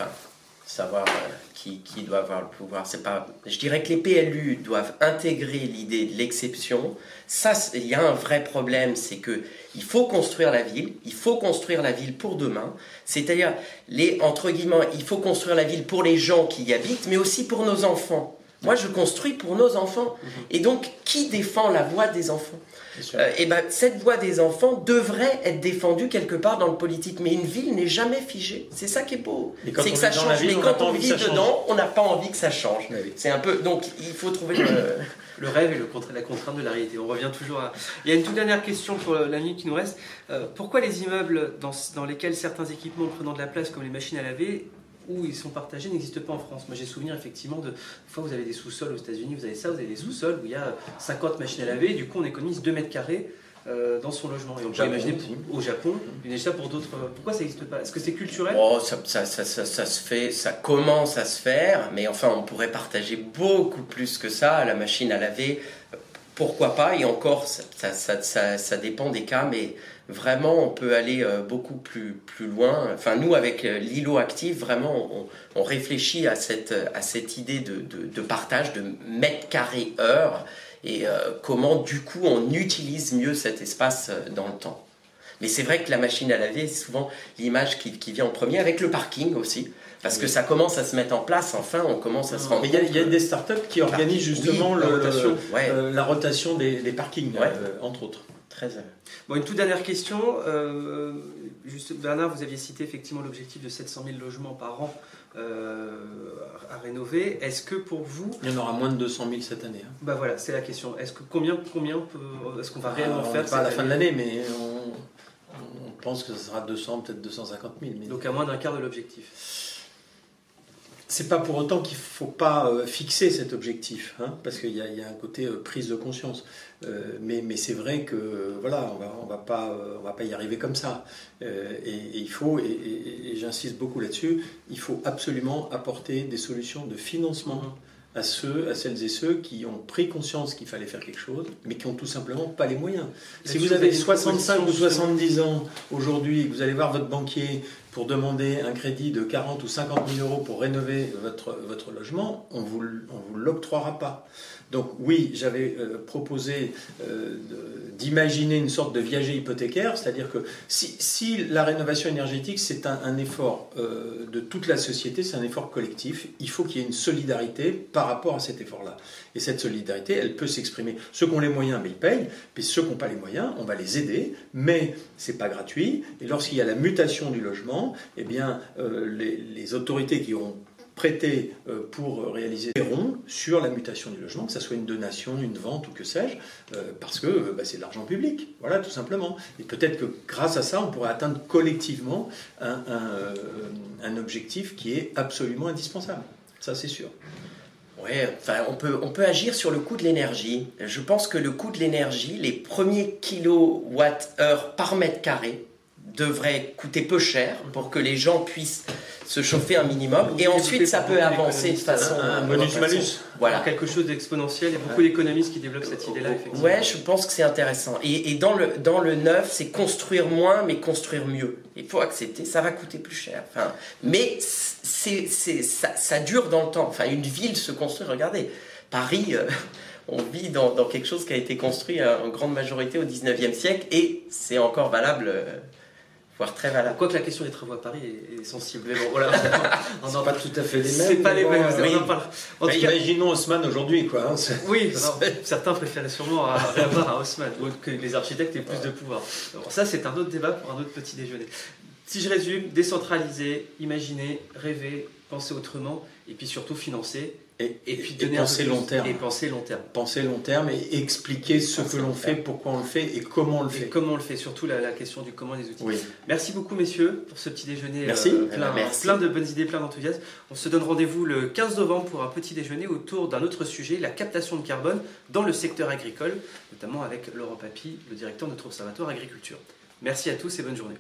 savoir euh, qui, qui doit avoir le pouvoir, c'est pas. Je dirais que les PLU doivent intégrer l'idée de l'exception. Ça, il y a un vrai problème, c'est que il faut construire la ville, il faut construire la ville pour demain. C'est-à-dire, les entre guillemets, il faut construire la ville pour les gens qui y habitent, mais aussi pour nos enfants. Moi, je construis pour nos enfants. Et donc, qui défend la voix des enfants? Euh, eh ben, cette voix des enfants devrait être défendue quelque part dans le politique. Mais une ville n'est jamais figée. C'est ça qui est beau. Et C'est que ça change. ville, Mais quand on vit dedans, on n'a pas envie que ça change. Oui. C'est un peu. Donc, il faut trouver le. Le rêve et le contra- la contrainte de la réalité. On revient toujours à. Il y a une toute dernière question pour la minute qui nous reste. Euh, pourquoi les immeubles dans, dans lesquels certains équipements prenant de la place, comme les machines à laver, où ils sont partagés, n'existent pas en France Moi, j'ai souvenir effectivement de. Fois, vous avez des sous-sols aux États-Unis, vous avez ça, vous avez des sous-sols où il y a 50 machines à laver, et du coup, on économise 2 mètres carrés. euh, dans son logement. Et on peut imaginer au Japon, mais ça pour d'autres. Pourquoi ça n'existe pas? Est-ce que c'est culturel? Oh, ça, ça, ça, ça, ça se fait, ça commence à se faire, mais enfin, on pourrait partager beaucoup plus que ça. La machine à laver, pourquoi pas Et encore, ça, ça, ça, ça, dépend des cas, mais vraiment, on peut aller euh, beaucoup plus, plus loin. Enfin, nous, avec euh, l'îlot actif, vraiment, on, réfléchit à cette, à cette idée de, de, partage de mètres carrés heure et euh, comment, du coup, on utilise mieux cet espace dans le temps. Mais c'est vrai que la machine à laver, c'est souvent l'image qui vient en premier, avec le parking aussi, parce que ça commence à se mettre en place, enfin, on commence à se rendre Mais il y a, compte il y a que- des startups qui organisent justement Oui, le- la rotation, ouais. euh, la rotation des, des parkings, Ouais. euh, entre autres. Très, euh, Bon, une toute dernière question. Euh, juste, Bernard, vous aviez cité effectivement l'objectif de 700 000 logements par an euh, à rénover. Est-ce que pour vous, Il y en aura moins de 200 000 cette année. hein. bah voilà, c'est la question. Est-ce que combien, combien peut- est-ce qu'on va réellement Ah, on faire pas à la fin de année l'année, mais on, on pense que ce sera 200, peut-être 250 000. Mais Donc à moins d'un quart de l'objectif. C'est pas pour autant qu'il faut pas euh, fixer cet objectif, hein, parce qu'il y, a- il y a un côté euh, prise de conscience. Euh, mais mais c'est vrai que voilà, on va on va pas on va pas y arriver comme ça. Euh, et, et il faut et, et- et j'insiste beaucoup là-dessus, il faut absolument apporter des solutions de financement à ceux, à celles et ceux qui ont pris conscience qu'il fallait faire quelque chose, mais qui ont tout simplement pas les moyens. Si vous avez une 65 ou proposition, 70 ans aujourd'hui, que vous allez voir votre banquier pour demander un crédit de 40 ou 50 000 euros pour rénover votre, votre logement, on vous, on vous l'octroiera pas. Donc oui, j'avais euh, proposé euh, d'imaginer une sorte de viager hypothécaire, c'est-à-dire que si, la rénovation énergétique, c'est un, effort euh, de toute la société, c'est un effort collectif, il faut qu'il y ait une solidarité par rapport à cet effort-là. Et cette solidarité, elle peut s'exprimer. Ceux qui ont les moyens, mais ils payent, puis ceux qui n'ont pas les moyens, on va les aider, mais c'est pas gratuit. Et lorsqu'il y a la mutation du logement, eh bien, les autorités qui ont prêter euh, pour réaliser des ronds sur la mutation du logement, que ce soit une donation, une vente ou que sais-je, euh, parce que euh, bah, c'est de l'argent public, voilà, tout simplement. Et peut-être que grâce à ça, on pourrait atteindre collectivement un, objectif qui est absolument indispensable. Ça, c'est sûr. Oui, enfin, on peut, on peut agir sur le coût de l'énergie. Je pense que le coût de l'énergie, les premiers kilowatts-heure par mètre carré, devrait coûter peu cher pour que les gens puissent se chauffer un minimum. Et ensuite ça peut avancer de façon un bonus malus voilà. Quelque chose d'exponentiel. Il y a beaucoup d'économistes qui développent cette idée là effectivement. ouais je pense que c'est intéressant. Et, et, dans le dans le neuf c'est construire moins mais construire mieux. Il faut accepter. Ça va coûter plus cher. Enfin mais c'est c'est ça, ça, dure dans le temps. Enfin une ville se construit. Regardez Paris euh, on vit dans, dans, quelque chose qui a été construit en grande majorité au 19e siècle et c'est encore valable euh, voire très valable. Quoique la question des travaux à Paris est, sensible. Mais bon, voilà. on n'a pas tout à fait les mêmes. C'est pas les mêmes. En bah, imaginons Haussmann aujourd'hui, quoi. Hein, oui, certains préféraient sûrement avoir à Haussmann, ou que les architectes aient plus de pouvoir. ça, c'est un autre débat pour un autre petit déjeuner. Si je résume, décentraliser, imaginer, rêver, penser autrement, et puis surtout financer et, puis donner penser long terme. Et penser long terme. Penser long terme et expliquer ce que l'on fait, pourquoi on le fait et comment on le fait. comment on le fait, surtout la, question du comment des outils. Merci beaucoup messieurs pour ce petit déjeuner Merci. Euh, plein, plein, de bonnes idées, plein d'enthousiasme. On se donne rendez-vous le 15 novembre pour un petit déjeuner autour d'un autre sujet, la captation de carbone dans le secteur agricole, notamment avec Laurent Papy, le directeur de notre observatoire agriculture. Merci à tous et bonne journée.